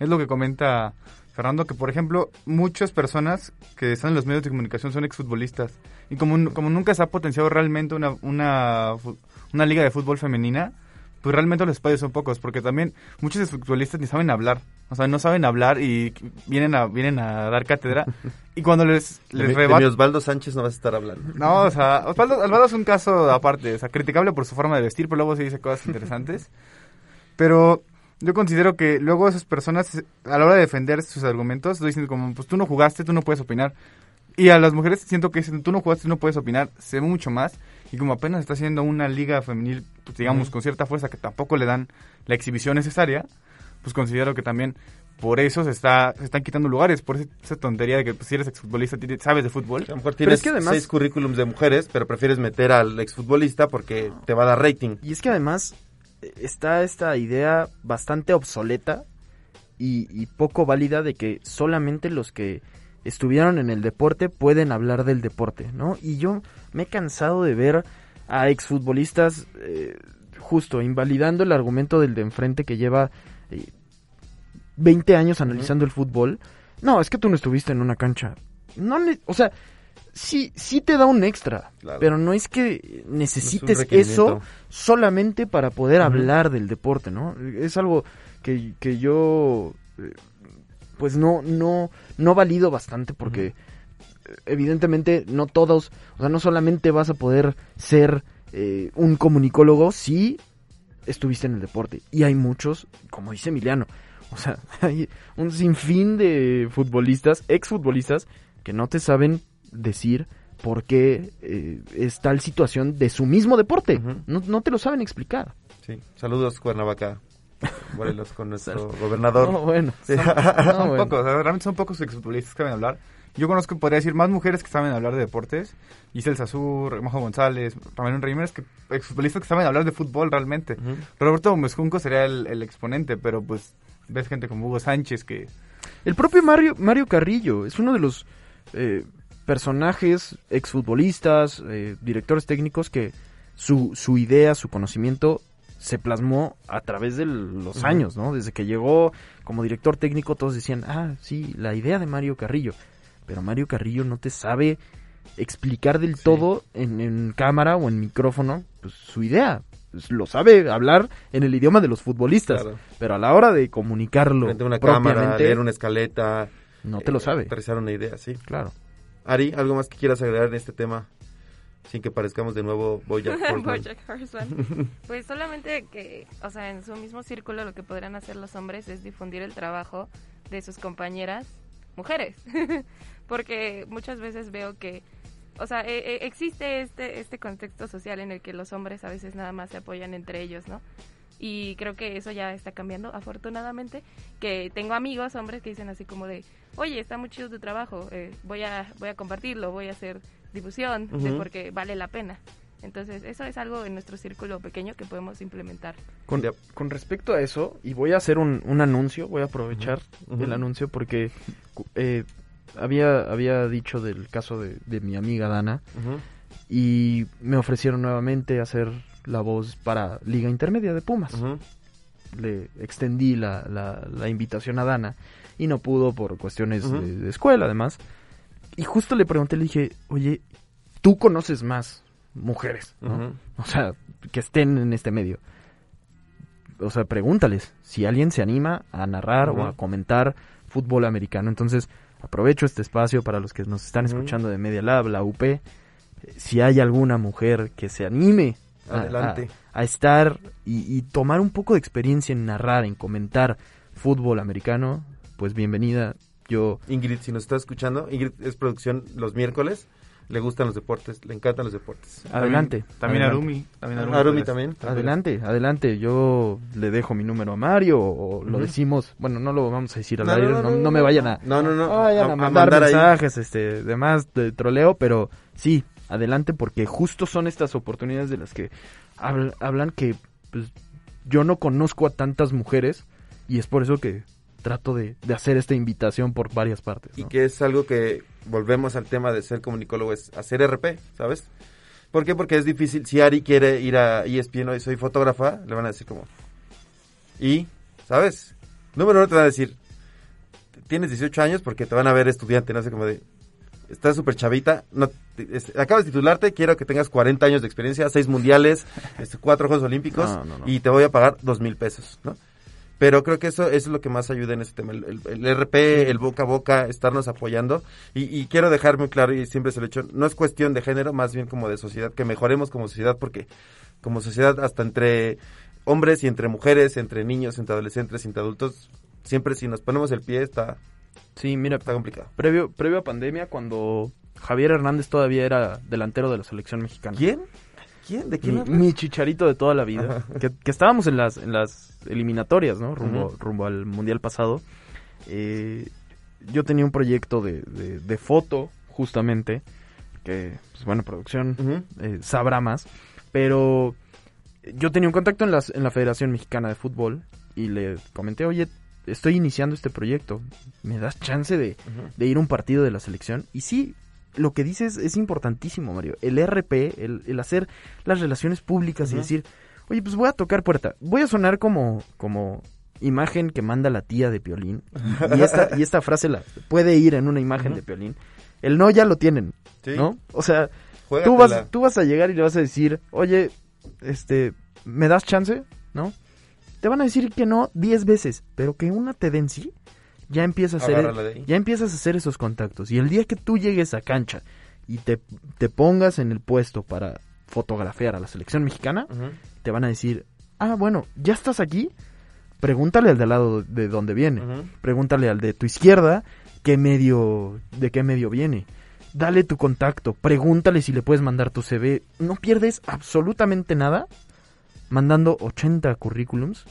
es lo que comenta Fernando, que por ejemplo, muchas personas que están en los medios de comunicación son exfutbolistas. Y como, como nunca se ha potenciado realmente una, una, una liga de fútbol femenina, pues realmente los espacios son pocos, porque también muchos exfutbolistas ni saben hablar. O sea, no saben hablar y vienen a, vienen a dar cátedra. Y cuando les, de, les de rebatan... mi Osvaldo Sánchez no vas a estar hablando. No, o sea, Osvaldo, Osvaldo es un caso aparte, o sea, criticable por su forma de vestir, pero luego sí dice cosas interesantes. Pero yo considero que luego esas personas, a la hora de defender sus argumentos, dicen como, pues tú no jugaste, tú no puedes opinar. Y a las mujeres siento que si tú no jugaste, no puedes opinar, sé mucho más. Y como apenas está haciendo una liga femenil, pues, digamos, con cierta fuerza que tampoco le dan la exhibición necesaria, pues considero que también por eso se, está, se están quitando lugares, por esa, esa tontería de que pues, si eres exfutbolista, sabes de fútbol. A lo mejor tienes seis currículums de mujeres, pero prefieres meter al exfutbolista porque te va a dar rating. Y es que además eh, está esta idea bastante obsoleta y, y poco válida de que solamente los que estuvieron en el deporte pueden hablar del deporte, ¿no? Y yo me he cansado de ver a exfutbolistas eh, justo invalidando el argumento del de enfrente que lleva eh, 20 años analizando el fútbol. No, es que tú no estuviste en una cancha. No, o sea, sí, sí te da un extra, Claro. pero no es que necesites eso solamente para poder hablar del deporte, ¿no? Es algo que, que yo eh, pues no, no, no valido bastante porque eh, evidentemente no todos, o sea, no solamente vas a poder ser eh, un comunicólogo si estuviste en el deporte. Y hay muchos, como dice Emiliano, o sea, hay un sinfín de futbolistas, exfutbolistas, que no te saben decir por qué eh, es tal situación de su mismo deporte. no, no te lo saben explicar. Sí, saludos Cuernavaca, Morelos, con nuestro gobernador. No, bueno. Son, pocos, o sea, realmente son pocos exfutbolistas que saben hablar. Yo conozco, podría decir, más mujeres que saben hablar de deportes. Giselle Sazur, Majo González, Pamela Reimeres, que exfutbolistas que saben hablar de fútbol realmente. Roberto Mezcunco sería el, el exponente, pero pues ves gente como Hugo Sánchez que... El propio Mario, Mario Carrillo es uno de los eh, personajes exfutbolistas, eh, directores técnicos que su, su idea, su conocimiento se plasmó a través de los años, ¿no? Desde que llegó como director técnico todos decían, ah, sí, la idea de Mario Carrillo. Pero Mario Carrillo no te sabe explicar del todo en, en cámara o en micrófono pues, su idea. Pues, lo sabe hablar en el idioma de los futbolistas, Claro. pero a la hora de comunicarlo Frente a una cámara, leer una escaleta. No te lo sabe. Aterrizar una idea, sí. Claro. Ari, ¿algo más que quieras agregar en este tema? Sin que parezcamos de nuevo Bojack Horseman. Bojack Horseman. Pues solamente que, o sea, en su mismo círculo lo que podrán hacer los hombres es difundir el trabajo de sus compañeras mujeres. Porque muchas veces veo que, o sea, e- e- existe este, este contexto social en el que los hombres a veces nada más se apoyan entre ellos, ¿no? Y creo que eso ya está cambiando, afortunadamente, que tengo amigos, hombres, que dicen así como de, oye, está muy chido tu trabajo, eh, voy, a, voy a compartirlo, voy a hacer difusión, de porque vale la pena. Entonces, eso es algo en nuestro círculo pequeño que podemos implementar. Con, con respecto a eso, y voy a hacer un, un anuncio, voy a aprovechar el anuncio porque eh, había, había dicho del caso de, de mi amiga Dana y me ofrecieron nuevamente hacer la voz para Liga Intermedia de Pumas. Le extendí la, la, la invitación a Dana y no pudo por cuestiones de escuela además. Y justo le pregunté, le dije, oye, tú conoces más mujeres, ¿no? O sea, que estén en este medio. O sea, pregúntales si alguien se anima a narrar o a comentar fútbol americano. Entonces, aprovecho este espacio para los que nos están escuchando de Media Lab, la UP. Si hay alguna mujer que se anime a- Adelante. a, a estar y, y tomar un poco de experiencia en narrar, en comentar fútbol americano, pues bienvenida. Yo Ingrid, si nos está escuchando, Ingrid es producción los miércoles. Le gustan los deportes, le encantan los deportes. Adelante. También adelante. Arumi, también Arumi, Arumi también. Adelante, adelante. Yo le dejo mi número a Mario o lo decimos. Bueno, no lo vamos a decir al No, aire. no, No, no, no no, me vayan a. No, no, no. vayan A- a, a mandar ahí. mensajes, este, demás de troleo, pero sí, adelante porque justo son estas oportunidades de las que habl- hablan que pues, yo no conozco a tantas mujeres y es por eso que trato de, de hacer esta invitación por varias partes. Y que es algo que volvemos al tema de ser comunicólogo, es hacer RP, ¿sabes? ¿Por qué? Porque es difícil. Si Ari quiere ir a ESPN y soy fotógrafa, le van a decir como... Y, ¿sabes? Número uno te van a decir, tienes 18 años porque te van a ver estudiante, no sé, como de... Estás súper chavita, no, es- acabas de titularte, quiero que tengas 40 años de experiencia, seis mundiales, este, cuatro Juegos Olímpicos No, no, no. y te voy a pagar dos mil pesos, ¿no? Pero creo que eso, eso es lo que más ayuda en este tema, el, el- el RP, el boca a boca, estarnos apoyando. Y, y quiero dejar muy claro, y siempre se lo he hecho, no es cuestión de género, más bien como de sociedad, que mejoremos como sociedad, porque como sociedad hasta entre hombres y entre mujeres, entre niños, entre adolescentes, entre adultos, siempre si nos ponemos el pie está, Sí, mira, está complicado. previo, previo a pandemia, cuando Javier Hernández todavía era delantero de la selección mexicana. ¿Quién? ¿Quién? ¿De quién Mi, chicharito de toda la vida. que, que estábamos en las, en las eliminatorias, ¿no? Rumbo, al mundial pasado. Eh, yo tenía un proyecto de, de- de foto, justamente, que, pues bueno, producción eh, sabrá más. Pero yo tenía un contacto en, las, en la Federación Mexicana de Fútbol y le comenté, oye, estoy iniciando este proyecto, ¿me das chance de, ir a un partido de la selección? Y sí, lo que dices es importantísimo, Mario. El RP, el, el hacer las relaciones públicas y decir, oye, pues voy a tocar puerta. Voy a sonar como, como imagen que manda la tía de Piolín. Y, y esta, y esta frase la puede ir en una imagen de Piolín. El no ya lo tienen, Sí. ¿no? O sea, tú vas, tú vas a llegar y le vas a decir, oye, este, ¿me das chance? ¿No? Te van a decir que no 10 veces, pero que una te den sí, ya empiezas a hacer, ya empiezas a hacer esos contactos. Y el día que tú llegues a cancha y te, te pongas en el puesto para fotografiar a la selección mexicana, Ujú. Te van a decir, ah, bueno, ya estás aquí, pregúntale al de al lado de donde viene, pregúntale al de tu izquierda qué medio, de qué medio viene. Dale tu contacto, pregúntale si le puedes mandar tu CV. No pierdes absolutamente nada mandando 80 currículums.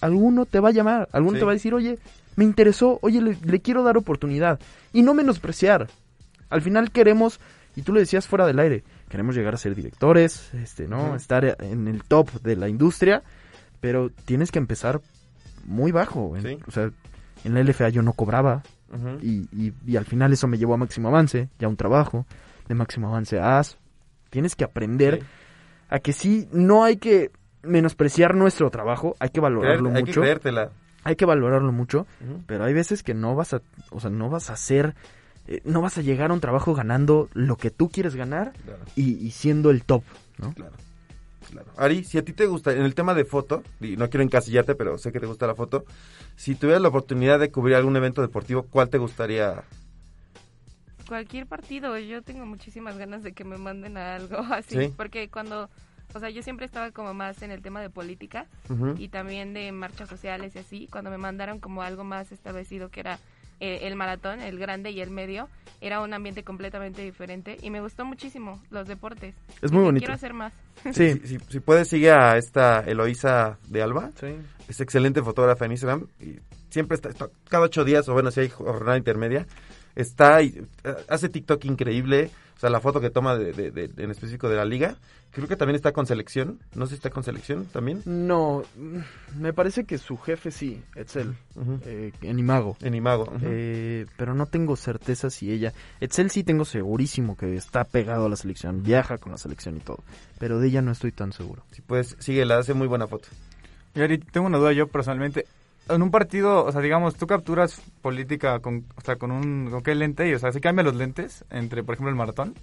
Alguno te va a llamar, alguno Sí. te va a decir, oye, me interesó, oye, le, le quiero dar oportunidad. Y no menospreciar. Al final queremos, y tú le decías fuera del aire, queremos llegar a ser directores, este, ¿no? Estar en el top de la industria, pero tienes que empezar muy bajo. en- Sí. O sea, en la LFA yo no cobraba, Ujú. y, y- y al final eso me llevó a máximo avance, ya un trabajo, de máximo avance a AS. Tienes que aprender Sí. a que sí, no hay que menospreciar nuestro trabajo, hay que valorarlo Creer- hay que mucho. creértela. Hay que valorarlo mucho, pero hay veces que no vas a, o sea, no vas a hacer, eh, no vas a llegar a un trabajo ganando lo que tú quieres ganar Claro. y, y siendo el top, ¿no? Claro. Claro. Ari, si a ti te gusta, en el tema de foto, y no quiero encasillarte, pero sé que te gusta la foto, si tuvieras la oportunidad de cubrir algún evento deportivo, ¿cuál te gustaría? Cualquier partido, yo tengo muchísimas ganas de que me manden a algo así, Sí. porque cuando, o sea, yo siempre estaba como más en el tema de política y también de marchas sociales y así, cuando me mandaron como algo más establecido que era eh, el maratón, el grande y el medio, era un ambiente completamente diferente y me gustó muchísimo los deportes. Es muy Y bonito. Quiero hacer más. Sí. Si, puedes, sigue a esta Eloísa de Alba. Sí. Es excelente fotógrafa en Instagram. Y siempre está, está- cada ocho días, o bueno, si hay jornada intermedia, está y eh, hace TikTok increíble. O sea, la foto que toma de, de- de- en específico de la liga. Creo que también está con selección. No sé si está con selección también. No, mm, me parece que su jefe sí, Etzel, Ujú. eh, en Imago. En Imago. Eh, pero no tengo certeza si ella. Etzel sí tengo segurísimo que está pegado a la selección, viaja con la selección y todo. Pero de ella no estoy tan seguro. Si puedes, síguela, hace muy buena foto. Y Ari, tengo una duda yo personalmente. En un partido, o sea, digamos, tú capturas política con, o sea, con un, ¿con qué lente? Y, o sea, ¿se cambian los lentes entre, por ejemplo, el maratón?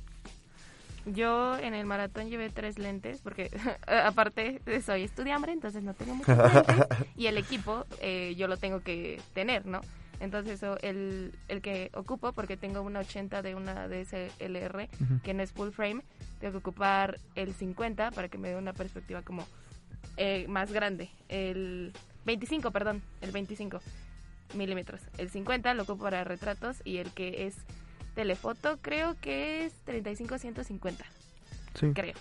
Yo en el maratón llevé tres lentes porque aparte soy estudiambre, entonces no tengo muchos lentes y el equipo eh, yo lo tengo que tener, ¿no? Entonces eso, el, el que ocupo, porque tengo una 80 de una DSLR que no es full frame, tengo que ocupar el 50 para que me dé una perspectiva como eh, más grande. El 25, perdón, el 25 milímetros. El 50 lo ocupo para retratos y el que es telefoto creo que es 35-150. Sí. Creo.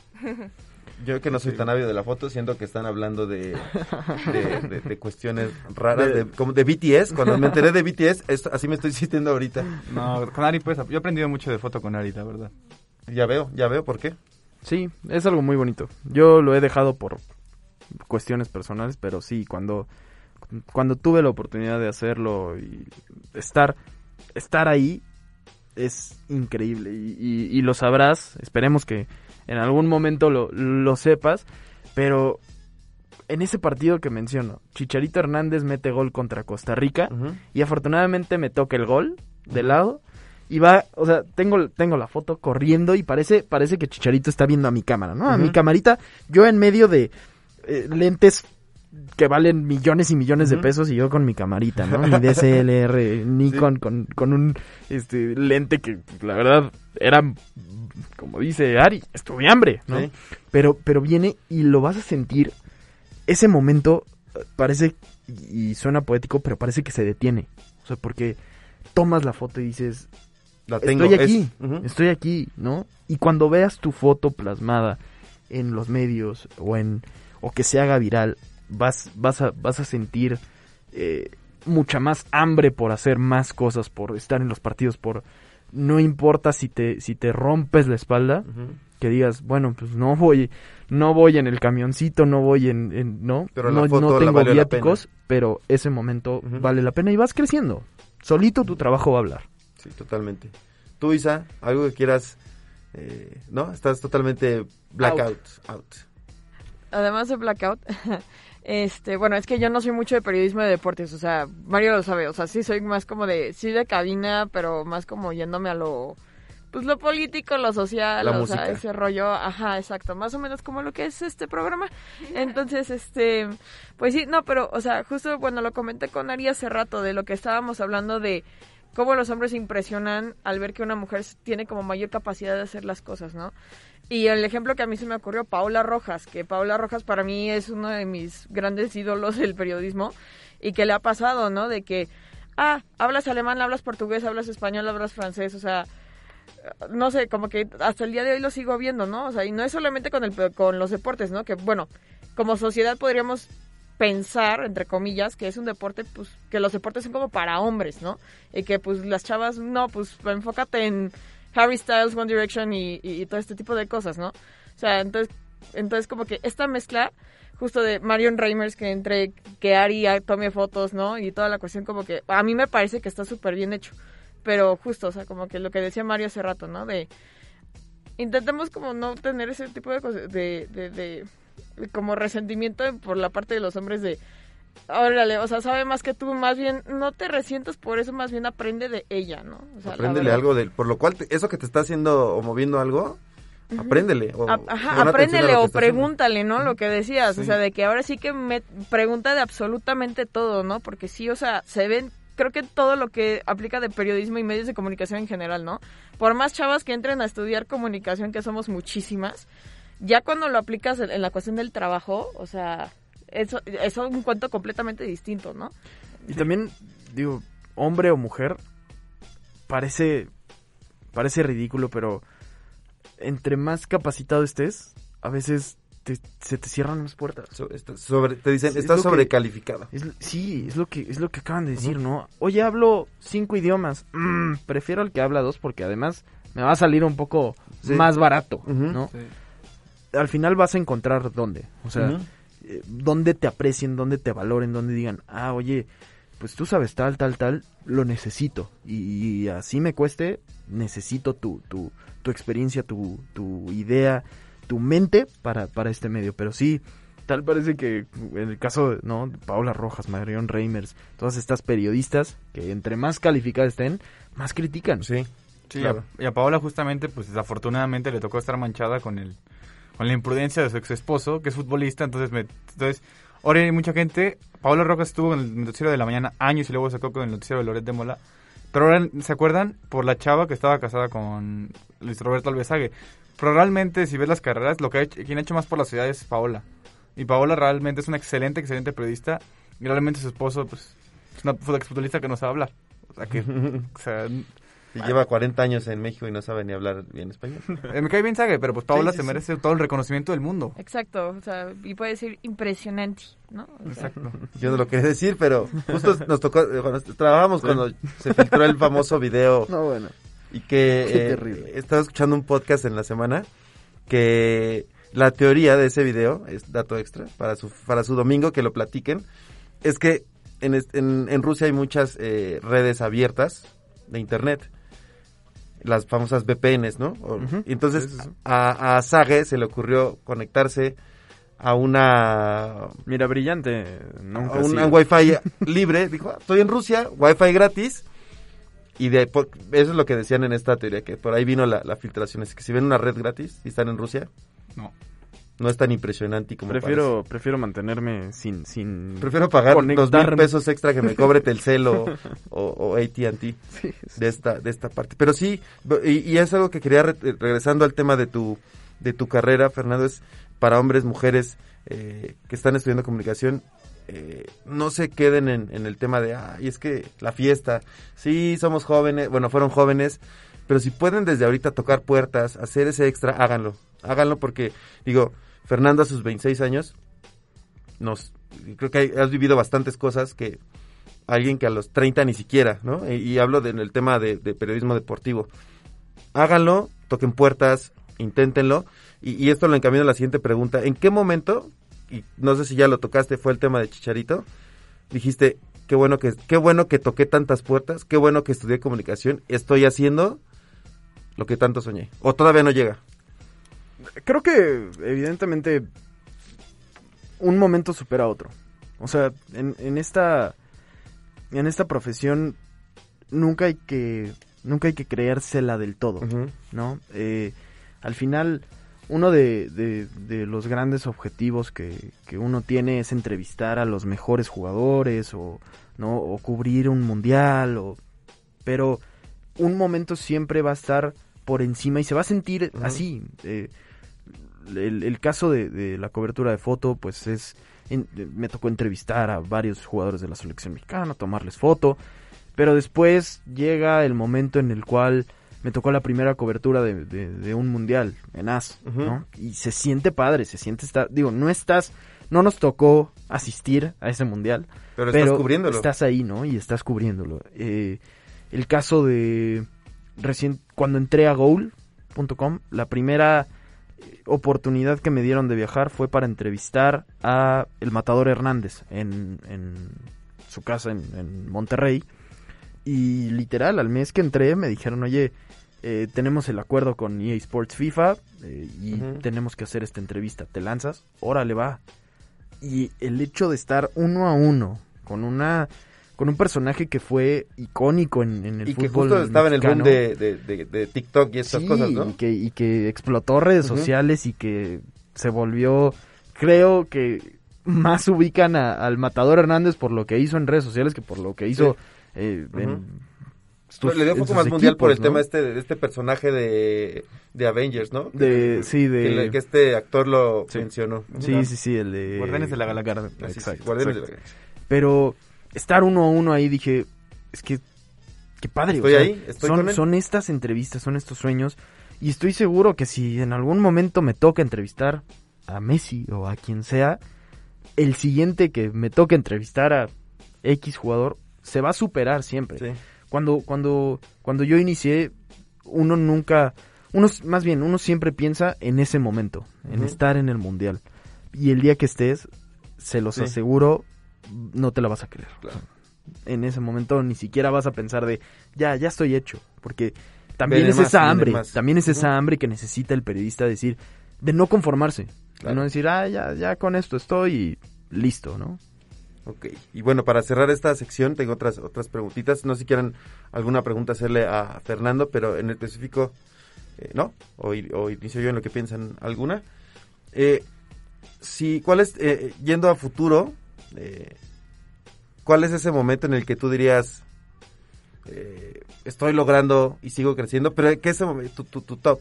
Yo que no soy tan ávido de la foto, siento que están hablando de, de, de- de cuestiones raras, de, como de BTS. Cuando me enteré de BTS, es- así me estoy sintiendo ahorita. No, con Ari, pues, yo he aprendido mucho de foto con Ari, la verdad. Ya veo, ya veo por qué. Sí, es algo muy bonito. Yo lo he dejado por cuestiones personales, pero sí, cuando, cuando tuve la oportunidad de hacerlo y estar, estar ahí es increíble. Y, y- y lo sabrás, esperemos que en algún momento lo, lo sepas, pero en ese partido que menciono, Chicharito Hernández mete gol contra Costa Rica y afortunadamente me toca el gol de lado y va, o sea, tengo, tengo la foto corriendo y parece, parece que Chicharito está viendo a mi cámara, ¿no? A mi camarita, yo en medio de eh, lentes que valen millones y millones de pesos y yo con mi camarita, ¿no? Mi DSLR Nikon con, con un este lente que la verdad era como dice Ari, estudiambre, ¿no? Sí. Pero pero viene y lo vas a sentir ese momento eh, parece y suena poético, pero parece que se detiene. O sea, porque tomas la foto y dices, La tengo, estoy es- aquí, estoy aquí, ¿no? Y cuando veas tu foto plasmada en los medios o en o que se haga viral, vas vas a vas a sentir eh, mucha más hambre por hacer más cosas, por estar en los partidos, por no importa si te si te rompes la espalda, que digas, bueno, pues no voy no voy en el camioncito, no voy en, en- no, Pero no, no tengo viáticos, pero ese momento vale la pena y vas creciendo. Solito tu trabajo va a hablar. Sí, totalmente. Tú, Isa, algo que quieras, eh, ¿no? Estás totalmente blackout, out. Además de Blackout, este, bueno, es que yo no soy mucho de periodismo de deportes, o sea, Mario lo sabe, o sea, sí soy más como de, sí de cabina, pero más como yéndome a lo, pues lo político, lo social, La o música. sea, ese rollo, ajá, exacto, más o menos como lo que es este programa. Entonces, este, pues sí, no, pero, o sea, justo, bueno, lo comenté con Ari hace rato de lo que estábamos hablando de cómo los hombres se impresionan al ver que una mujer tiene como mayor capacidad de hacer las cosas, ¿no? Y el ejemplo que a mí se me ocurrió, Paula Rojas, que Paula Rojas para mí es uno de mis grandes ídolos del periodismo y que le ha pasado, ¿no? De que, ah, hablas alemán, hablas portugués, hablas español, hablas francés, o sea, no sé, como que hasta el día de hoy lo sigo viendo, ¿no? O sea, y no es solamente con, el, con los deportes, ¿no? Que, bueno, como sociedad podríamos pensar, entre comillas, que es un deporte, pues, que los deportes son como para hombres, ¿no? Y que, pues, las chavas, no, pues, enfócate en Harry Styles, One Direction y, todo este tipo de cosas, ¿no? O sea, entonces, entonces como que esta mezcla justo de Marion Reimers que entre que Ari tome fotos, ¿no? Y toda la cuestión como que a mí me parece que está súper bien hecho. Pero justo, o sea, como que lo que decía Mario hace rato, ¿no? De intentemos como no tener ese tipo de, de, de- de como resentimiento por la parte de los hombres de, órale, o sea, sabe más que tú, más bien no te resientas por eso, más bien aprende de ella, ¿no? O sea, Apréndele algo del, por lo cual te- eso que te está haciendo o moviendo algo, apréndele. O, Ajá, apréndele o haciendo. pregúntale, ¿no? Lo que decías, o sea, de que ahora sí que me pregunta de absolutamente todo, ¿no? Porque sí, o sea, se ven, creo que todo lo que aplica de periodismo y medios de comunicación en general, ¿no? Por más chavas que entren a estudiar comunicación, que somos muchísimas, ya cuando lo aplicas en, en la cuestión del trabajo, o sea, eso es un cuento completamente distinto, ¿no? Y también, digo, hombre o mujer, parece, parece ridículo, pero entre más capacitado estés, a veces te- se te cierran las puertas. sobre- te dicen, Es estás que- sobrecalificado. es- sí, es lo que es lo que acaban de decir, ¿no? Oye, hablo cinco idiomas. Mm, prefiero el que habla dos porque además me va a salir un poco Sí. más barato. ¿no? Al final vas a encontrar dónde, o sea. Eh, dónde te aprecien, dónde te valoren, dónde digan, ah, oye, pues tú sabes tal, tal, tal, lo necesito. Y, y así me cueste, necesito tu, tu, tu experiencia, tu, tu idea, tu mente para, para este medio. Pero sí, tal parece que en el caso de ¿no? Paula Rojas, Marion Reimers, todas estas periodistas que entre más calificadas estén, más critican. Sí. Sí, y a- y a Paola justamente, pues desafortunadamente le tocó estar manchada con el con la imprudencia de su ex esposo, que es futbolista, entonces me, entonces ahora hay mucha gente, Paola Rojas estuvo en el noticiero de la mañana años y luego sacó con el noticiero de Loret de Mola, pero ahora se acuerdan por la chava que estaba casada con Luis Roberto Alvesague, pero realmente si ves las carreras, lo que ha hecho, quien ha hecho más por la ciudad es Paola, y Paola realmente es una excelente, excelente periodista, y realmente su esposo, pues, es una futbolista que no sabe hablar, o sea que, o sea, Y lleva 40 años en México y no sabe ni hablar bien español. Eh, me cae bien Sague, pero pues Paola Sí, sí, se sí. merece todo el reconocimiento del mundo. Exacto, o sea, y puede decir impresionante, ¿no? O sea, Exacto. Yo no lo quería decir, pero justo nos tocó, eh, cuando trabajamos cuando se filtró el famoso video. No, bueno. Y que Qué eh, terrible. estaba escuchando un podcast en la semana que la teoría de ese video, es dato extra, para su, para su domingo que lo platiquen, es que en, en, en Rusia hay muchas eh, redes abiertas de internet. Las famosas VPNs, ¿no? Entonces Sí, sí, sí. a, a Sage se le ocurrió conectarse a una Mira, brillante. Nunca a un, sí. a un wifi libre, dijo, "Ah, estoy en Rusia, wifi gratis. Y de por- eso es lo que decían en esta teoría, que por ahí vino la, la filtración, es que si ven una red gratis y están en Rusia, No. No es tan impresionante como Prefiero, prefiero mantenerme sin, sin. Prefiero pagar dos mil pesos extra que me cobre Telcel o, o, o AT&T Sí, de esta, de esta parte. Pero sí, y, y es algo que quería, re- regresando al tema de tu, de tu carrera, Fernando, es para hombres, mujeres eh, que están estudiando comunicación, eh, no se queden en, en el tema de, ay, es que la fiesta, sí, somos jóvenes, bueno, fueron jóvenes, pero si pueden desde ahorita tocar puertas, hacer ese extra, háganlo. Háganlo porque, digo, Fernando a sus 26 años, nos, creo que has vivido bastantes cosas que alguien que a los 30 ni siquiera, ¿no? Y, hablo de- en el tema de, periodismo deportivo. Háganlo, toquen puertas, inténtenlo. Y, y esto lo encamino a la siguiente pregunta. ¿En qué momento, y no sé si ya lo tocaste, fue el tema de Chicharito, dijiste, qué bueno que, qué bueno que toqué tantas puertas, qué bueno que estudié comunicación, estoy haciendo lo que tanto soñé? ¿O todavía no llega? Creo que evidentemente un momento supera a otro. O sea, en, en esta en esta profesión nunca hay que nunca hay que creérsela del todo, ¿no? Eh, al final uno de, de- de los grandes objetivos que, que uno tiene es entrevistar a los mejores jugadores o no o cubrir un mundial o pero un momento siempre va a estar por encima y se va a sentir así eh, el, el caso de, de la cobertura de foto, pues es. en- me tocó entrevistar a varios jugadores de la selección mexicana, tomarles foto. Pero después llega el momento en el cual me tocó la primera cobertura de, de- de un mundial en AS. ¿no? Y se siente padre, se siente estar. Digo, no estás. No nos tocó asistir a ese mundial. Pero estás cubriéndolo. Estás ahí, ¿no? Y estás cubriéndolo. Eh, el caso de. Recién. Cuando entré a goal.com, la primera eh, oportunidad que me dieron de viajar fue para entrevistar a el matador Hernández en, en su casa en, en Monterrey. Y literal, al mes que entré me dijeron, oye, eh, tenemos el acuerdo con EA Sports FIFA eh, y tenemos que hacer esta entrevista. ¿Te lanzas? Órale, va. Y el hecho de estar uno a uno con una con un personaje que fue icónico en, en el Y que fútbol justo estaba en el boom mexicano. de, de, de- de TikTok y estas Sí, cosas, ¿no? y que, y que explotó redes sociales y que se volvió, creo que más ubican a- al Matador Hernández por lo que hizo en redes sociales que por lo que hizo eh, en sus- Le dio foco sus más mundial por el ¿no? tema este de este personaje de, de Avengers, ¿no? De- sí, de- Que, le- que este actor lo Sí. mencionó. Sí, sí, sí, el de... Guardianes de la Galaxia. Gar- sí, sí, Exacto, Guardianes de la. Galaxia. Pero estar uno a uno ahí dije, es que, qué padre. Estoy o sea, ahí, estoy son, con él. son estas entrevistas, son estos sueños. Y estoy seguro que si en algún momento me toca entrevistar a Messi o a quien sea, el siguiente que me toque entrevistar a X jugador se va a superar siempre. Cuando, cuando, cuando yo inicié, uno nunca, uno, más bien, uno siempre piensa en ese momento, en estar en el mundial. Y el día que estés, se los Sí. aseguro, no te la vas a creer. En ese momento ni siquiera vas a pensar de, ya, ya estoy hecho. Porque también Viene es más, esa hambre, más. también es esa hambre que necesita el periodista decir, de no conformarse. De no decir, ah, ya, ya con esto estoy y listo, ¿no? Ok, y bueno, para cerrar esta sección tengo otras otras preguntitas. No sé si quieran alguna pregunta hacerle a Fernando, pero en específico, eh, ¿no? O, o inicio yo en lo que piensan alguna. Eh, si, ¿cuál es, eh, yendo a futuro, eh, cuál es ese momento en el que tú dirías, eh, estoy logrando y sigo creciendo, pero ¿qué es ese momento, tu, tu, tu top?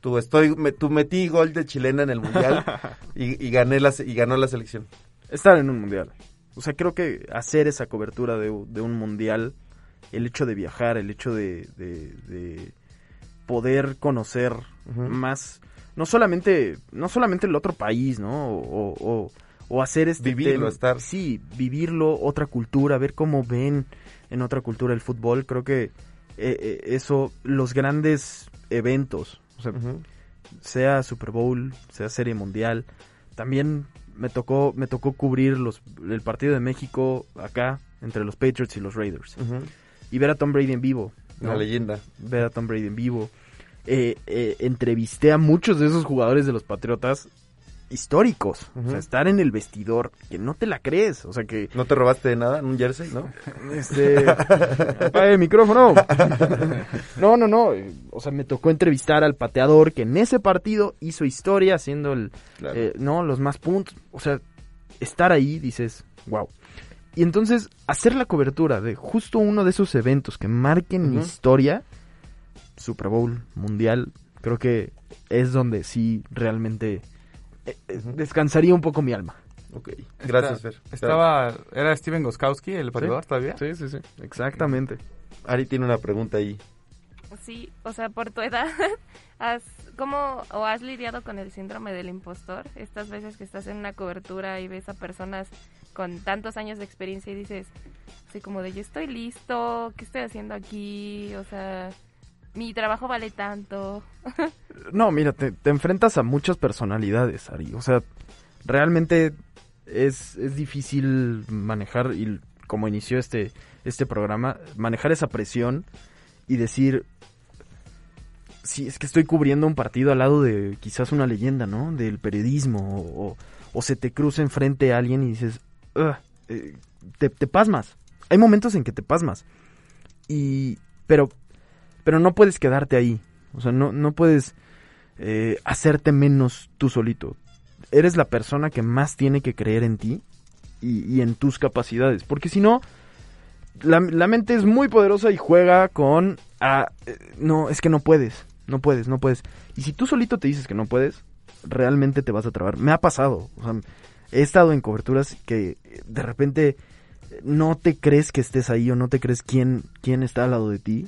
Tu, estoy, me, tu metí gol de chilena en el mundial y, y gané la, y ganó la selección. estar en un mundial. O sea, creo que hacer esa cobertura de, de un mundial, el hecho de viajar, el hecho de, de- de poder conocer más, no solamente, no solamente el otro país, ¿no? O, o- o hacer este Vivirlo, estar. Sí, vivirlo, otra cultura, ver cómo ven en otra cultura el fútbol. Creo que eh, eh, eso, los grandes eventos, o sea, sea Super Bowl, sea Serie Mundial, también me tocó me tocó cubrir los el partido de México acá entre los Patriots y los Raiders y ver a Tom Brady en vivo, ¿no? Una leyenda. ver a Tom Brady en vivo. Eh, eh, entrevisté a muchos de esos jugadores de los Patriotas históricos, o sea, estar en el vestidor que no te la crees, o sea que ¿No te robaste de nada en un jersey, no? este el micrófono. No, no, no, eh, o sea, me tocó entrevistar al pateador que en ese partido hizo historia haciendo el Claro. eh, no, los más puntos, o sea, estar ahí dices, wow. Y entonces hacer la cobertura de justo uno de esos eventos que marquen mi historia, Super Bowl, Mundial, creo que es donde sí realmente descansaría un poco mi alma. Ok, gracias, Fer. Estaba, era Steven Goskowski, el pateador, todavía. Sí, sí, sí, exactamente. Ari tiene una pregunta ahí. Sí, o sea, por tu edad, has, ¿cómo o has lidiado con el síndrome del impostor? Estas veces que estás en una cobertura y ves a personas con tantos años de experiencia y dices, así como de yo estoy listo, ¿qué estoy haciendo aquí? O sea, mi trabajo vale tanto. No, mira, te, enfrentas a muchas personalidades, Ari. O sea, realmente es, es difícil manejar, y como inició este, este programa, manejar esa presión y decir, sí, es que estoy cubriendo un partido al lado de quizás una leyenda, ¿no? Del periodismo, o, se te cruza enfrente a alguien y dices, eh, te, te pasmas. Hay momentos en que te pasmas. Y, pero, pero no puedes quedarte ahí. O sea, no, no puedes eh, hacerte menos tú solito. Eres la persona que más tiene que creer en ti y, y en tus capacidades. Porque si no, la, la mente es muy poderosa y juega con... ah, eh, no, es que no puedes. No puedes, no puedes. Y si tú solito te dices que no puedes, realmente te vas a trabar. Me ha pasado. O sea, he estado en coberturas que de repente no te crees que estés ahí o no te crees quién, quién está al lado de ti.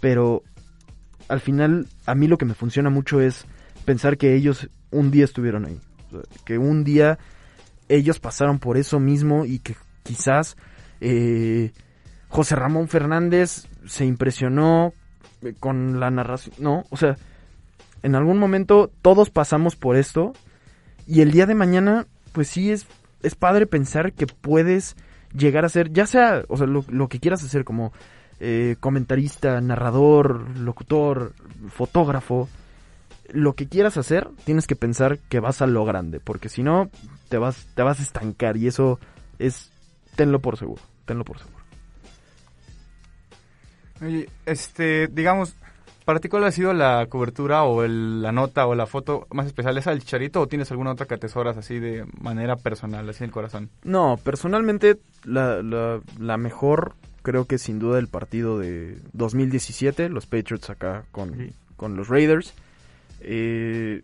Pero al final, a mí lo que me funciona mucho es pensar que ellos un día estuvieron ahí. Que un día ellos pasaron por eso mismo y que quizás eh, José Ramón Fernández se impresionó eh, con la narración. No, o sea, en algún momento todos pasamos por esto y el día de mañana, pues sí es, es padre pensar que puedes llegar a ser, ya sea, o sea, lo, lo que quieras hacer como eh, comentarista, narrador, locutor, fotógrafo, lo que quieras hacer, tienes que pensar que vas a lo grande, porque si no, te vas, te vas a estancar y eso es, tenlo por seguro, tenlo por seguro. Oye, este, digamos, ¿para ti cuál ha sido la cobertura o el- la nota o la foto más especial? ¿Es al Chicharito o tienes alguna otra que atesoras así de manera personal, así en el corazón? No, personalmente la, la, la mejor creo que sin duda el partido de 2017, los Patriots acá con, con los Raiders. Eh,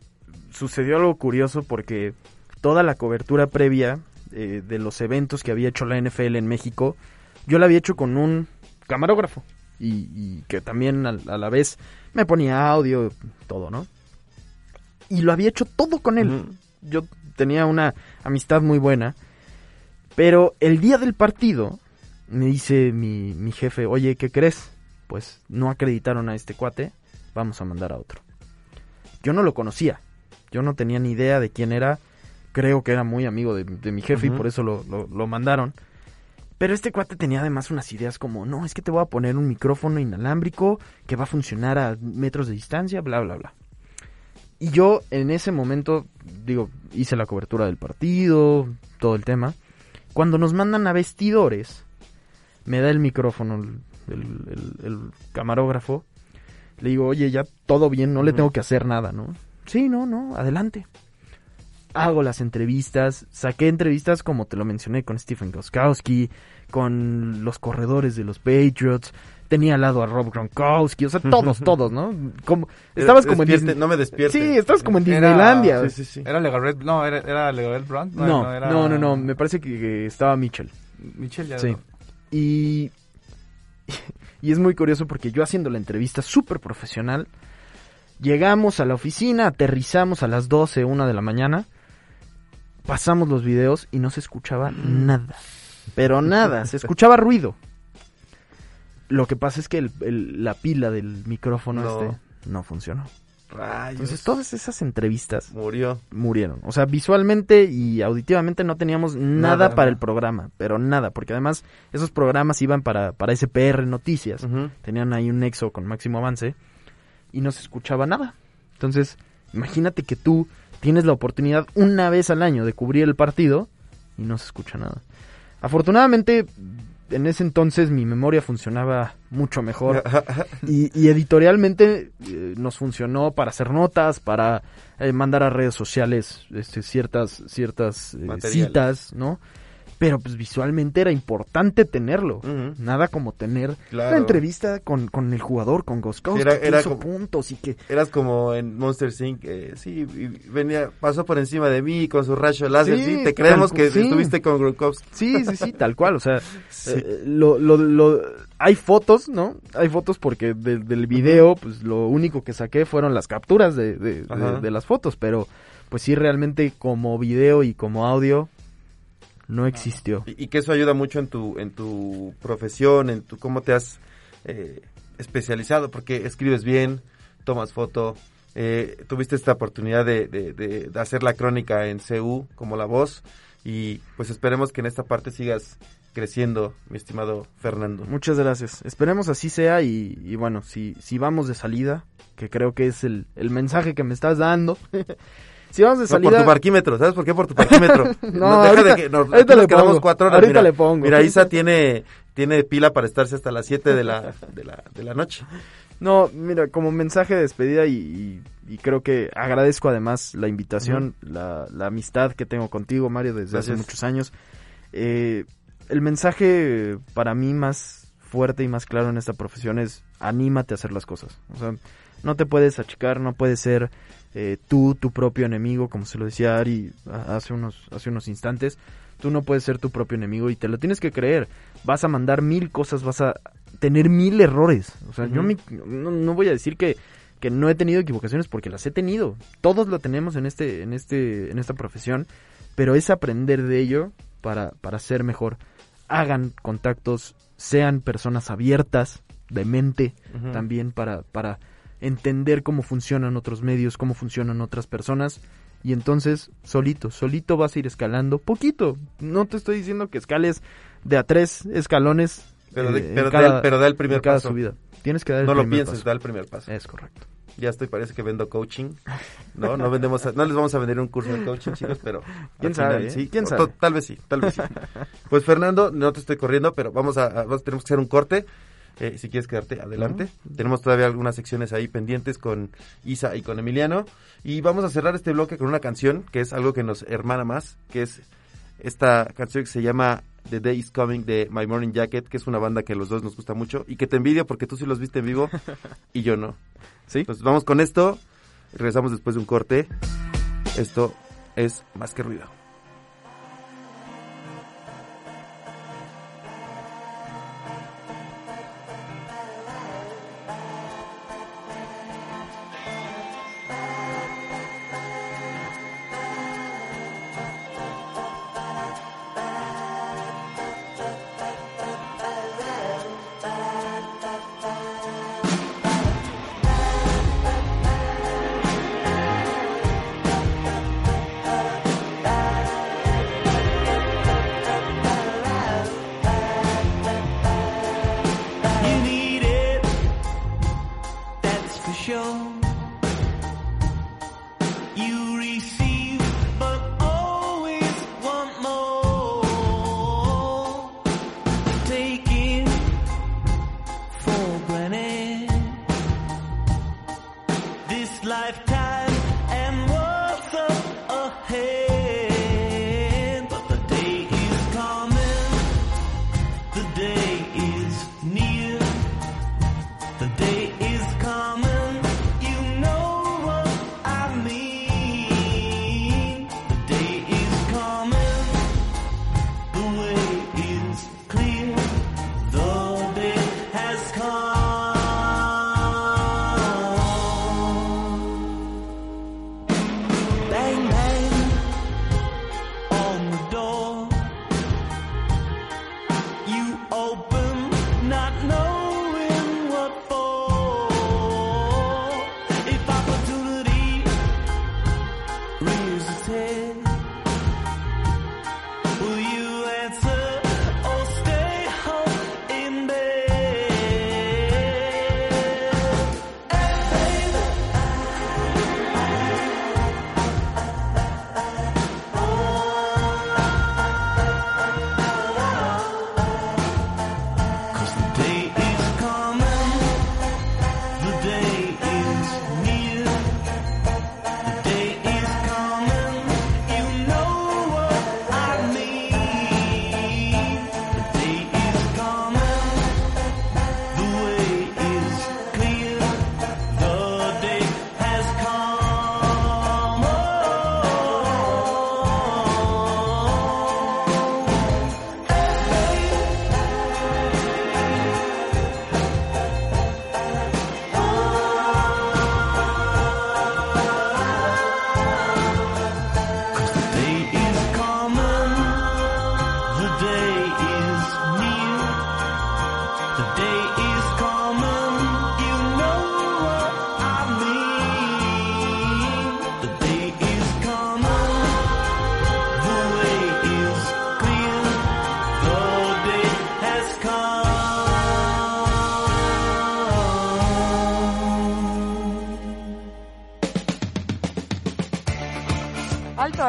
sucedió algo curioso porque toda la cobertura previa eh, de los eventos que había hecho la NFL en México, yo la había hecho con un camarógrafo y, y que también a, a la vez me ponía audio, todo, ¿no? Y lo había hecho todo con él. Yo tenía una amistad muy buena. Pero el día del partido me dice mi, mi jefe, oye, ¿qué crees? Pues no acreditaron a este cuate, vamos a mandar a otro. Yo no lo conocía, yo no tenía ni idea de quién era, creo que era muy amigo de, de mi jefe y por eso lo, lo- lo mandaron. Pero este cuate tenía además unas ideas como, no, es que te voy a poner un micrófono inalámbrico que va a funcionar a metros de distancia, bla, bla, bla. Y yo en ese momento, digo, hice la cobertura del partido, todo el tema. Cuando nos mandan a vestidores, me da el micrófono el, el- el- el camarógrafo. Le digo, oye, ya todo bien, no le tengo que hacer nada, ¿no? Sí, no, no, adelante. Hago las entrevistas, saqué entrevistas como te lo mencioné con Stephen Goskowski, con los corredores de los Patriots, tenía al lado a Rob Gronkowski, o sea, todos, todos, ¿no? Como, estabas como en Disney. no me despierte. Sí, estabas como en Era- Disneylandia. sí, sí, sí. Era Legaret, no, era, era Legaret Brown. No, era- no, no, no, me parece que, que estaba Mitchell. Mitchell ya Sí. no. Y, y es muy curioso porque yo haciendo la entrevista súper profesional, llegamos a la oficina, aterrizamos a las 12, una de la mañana, pasamos los videos y no se escuchaba nada. Pero nada, se escuchaba ruido. Lo que pasa es que el- el- la pila del micrófono No. este no funcionó. Rayos. Entonces todas esas entrevistas Murió. murieron. O sea, visualmente y auditivamente no teníamos nada, Nada. para el programa, pero nada, porque además esos programas iban para, para SPR Noticias. Tenían ahí un nexo con máximo avance y no se escuchaba nada. Entonces, imagínate que tú tienes la oportunidad una vez al año de cubrir el partido y no se escucha nada. Afortunadamente, en ese entonces mi memoria funcionaba mucho mejor. Y, y editorialmente eh, nos funcionó para hacer notas, para eh, mandar a redes sociales este, ciertas ciertas eh, citas, ¿no? Pero pues visualmente era importante tenerlo. Nada como tener Claro. la entrevista con, con el jugador, con Goskowski, Era- que era hizo como- puntos y que... Eras como en Monster Inc. eh, sí, y venía, pasó por encima de mí con su rayo láser. Sí, te creemos tal- que sí. estuviste con Gronkowski. Sí, sí, sí, tal cual, o sea, Sí. eh, lo, lo, lo- hay fotos, ¿no? Hay fotos porque de- del video, pues lo único que saqué fueron las capturas de, de- de las fotos, pero pues sí, realmente como video y como audio no existió. Y, y que eso ayuda mucho en tu, en tu profesión, en tu cómo te has eh, especializado, porque escribes bien, tomas foto, eh, tuviste esta oportunidad de, de- de- de hacer la crónica en CU como la voz, y pues esperemos que en esta parte sigas creciendo, mi estimado Fernando. Muchas gracias. Esperemos así sea y, y bueno, si, si vamos de salida, que creo que es el, el mensaje que me estás dando. si vamos de No, salida... por tu parquímetro, ¿sabes por qué? Por tu parquímetro. No, deja ahorita- de que nos, ahorita nos le quedamos pongo, cuatro horas. ahorita mira, le pongo. Mira, Isa tiene, tiene pila para estarse hasta las 7 de la, de la, de la noche. No, mira, como mensaje de despedida y, y- y creo que agradezco además la invitación, la, la amistad que tengo contigo, Mario, desde hace muchos años. Eh, el mensaje para mí más fuerte y más claro en esta profesión es anímate a hacer las cosas. O sea, no te puedes achicar, no puedes ser eh, tú tu propio enemigo, como se lo decía Ari hace unos, hace unos instantes. Tú no puedes ser tu propio enemigo y te lo tienes que creer. Vas a mandar mil cosas, vas a tener mil errores. O sea, yo me- no, no voy a decir que, que no he tenido equivocaciones porque las he tenido. Todos lo tenemos en este, en este, en esta profesión, pero es aprender de ello para, para ser mejor. Hagan contactos, sean personas abiertas de mente también para, para entender cómo funcionan otros medios, cómo funcionan otras personas. Y entonces, solito, solito vas a ir escalando, poquito. No te estoy diciendo que escales de a tres escalones. Pero, de- eh, pero, da cada- el, pero da el primer cada paso. subida. Tienes que dar el No lo primer pienses, paso. da el primer paso. Es correcto. Ya estoy, parece que vendo coaching. No, no vendemos, a- no les vamos a vender un curso de coaching, chicos, pero ¿Quién sabe, final eh? sí. Tal vez sí, tal vez sí. Pues Fernando, no te estoy corriendo, pero vamos a, a- tenemos que hacer un corte. Eh, si quieres quedarte, adelante. Tenemos todavía algunas secciones ahí pendientes con Isa y con Emiliano. Y vamos a cerrar este bloque con una canción que es algo que nos hermana más, que es esta canción que se llama The Day is Coming de My Morning Jacket, que es una banda que a los dos nos gusta mucho y que te envidio porque tú sí los viste en vivo y yo no. ¿Sí? Pues vamos con esto. Regresamos después de un corte. Esto es más que ruido.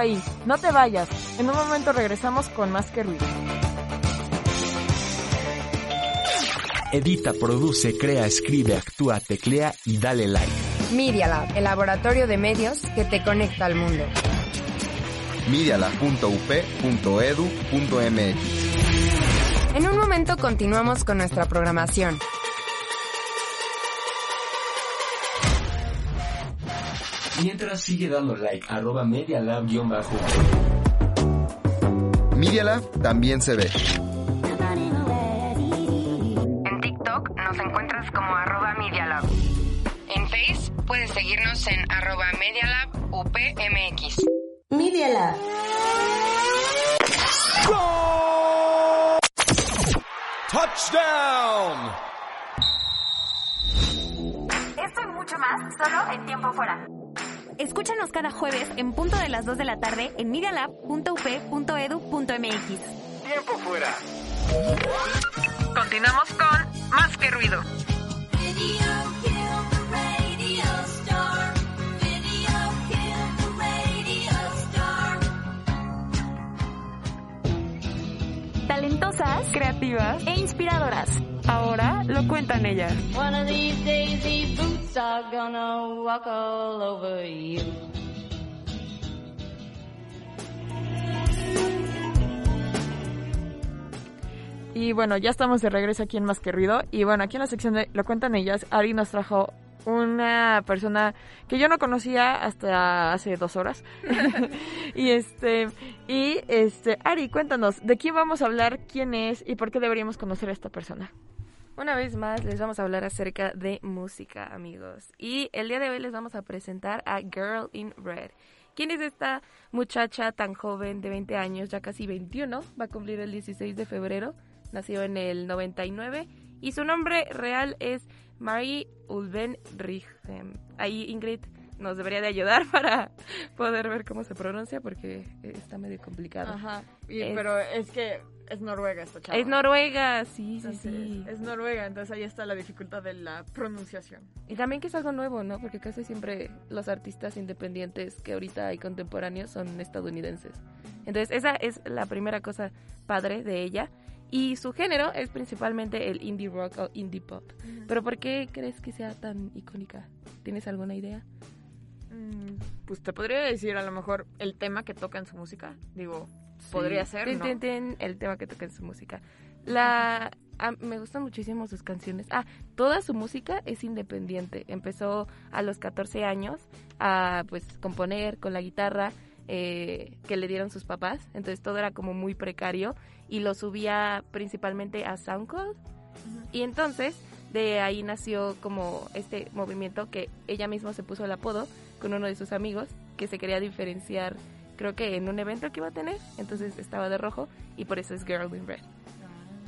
Ahí, no te vayas. En un momento regresamos con más que ruido. Edita, produce, crea, escribe, actúa, teclea y dale like. Media Lab, el laboratorio de medios que te conecta al mundo. medialab.up.edu.mx En un momento continuamos con nuestra programación. Mientras sigue dando like, arroba medialab-bajo. Media Lab también se ve. En TikTok nos encuentras como arroba Media Lab. En Face puedes seguirnos en arroba Media Lab UPMX. Media Lab. Touchdown! Esto y mucho más solo en tiempo fuera. Escúchanos cada jueves en punto de las 2 de la tarde en medialab.up.edu.mx. Tiempo fuera. Continuamos con Más que ruido. Talentosas, creativas e inspiradoras. Ahora lo cuentan ellas. One of these days Y bueno, ya estamos de regreso aquí en Más que Ruido. Y bueno, aquí en la sección de Lo cuentan ellas, Ari nos trajo una persona que yo no conocía hasta hace dos horas. y este, y este, Ari, cuéntanos, ¿de quién vamos a hablar? ¿Quién es? ¿Y por qué deberíamos conocer a esta persona? Una vez más les vamos a hablar acerca de música, amigos. Y el día de hoy les vamos a presentar a Girl in Red. ¿Quién es esta muchacha tan joven de 20 años, ya casi 21? Va a cumplir el 16 de febrero. Nació en el 99 y su nombre real es Marie Ulven Rigem. Ahí Ingrid nos debería de ayudar para poder ver cómo se pronuncia porque está medio complicado. Ajá, y- Es- pero es que es noruega esta chava. Es Noruega, sí, sí, Entonces, sí. Es noruega, entonces ahí está la dificultad de la pronunciación. Y también que es algo nuevo, ¿no? Porque casi siempre los artistas independientes que ahorita hay contemporáneos son estadounidenses. Entonces, esa es la primera cosa padre de ella. Y su género es principalmente el indie rock o indie pop. Pero ¿por qué crees que sea tan icónica? ¿Tienes alguna idea? Mm, Pues te podría decir a lo mejor el tema que toca en su música. Digo, podría ser, ¿no? tin, tin, el tema que toca en su música. La me gustan muchísimo sus canciones. Ah, toda su música es independiente. Empezó a los 14 años a pues componer con la guitarra eh, que le dieron sus papás. Entonces todo era como muy precario y lo subía principalmente a SoundCloud. Y entonces de ahí nació como este movimiento que ella misma se puso el apodo con uno de sus amigos que se quería diferenciar creo que en un evento que iba a tener, entonces estaba de rojo y por eso es Girl in Red.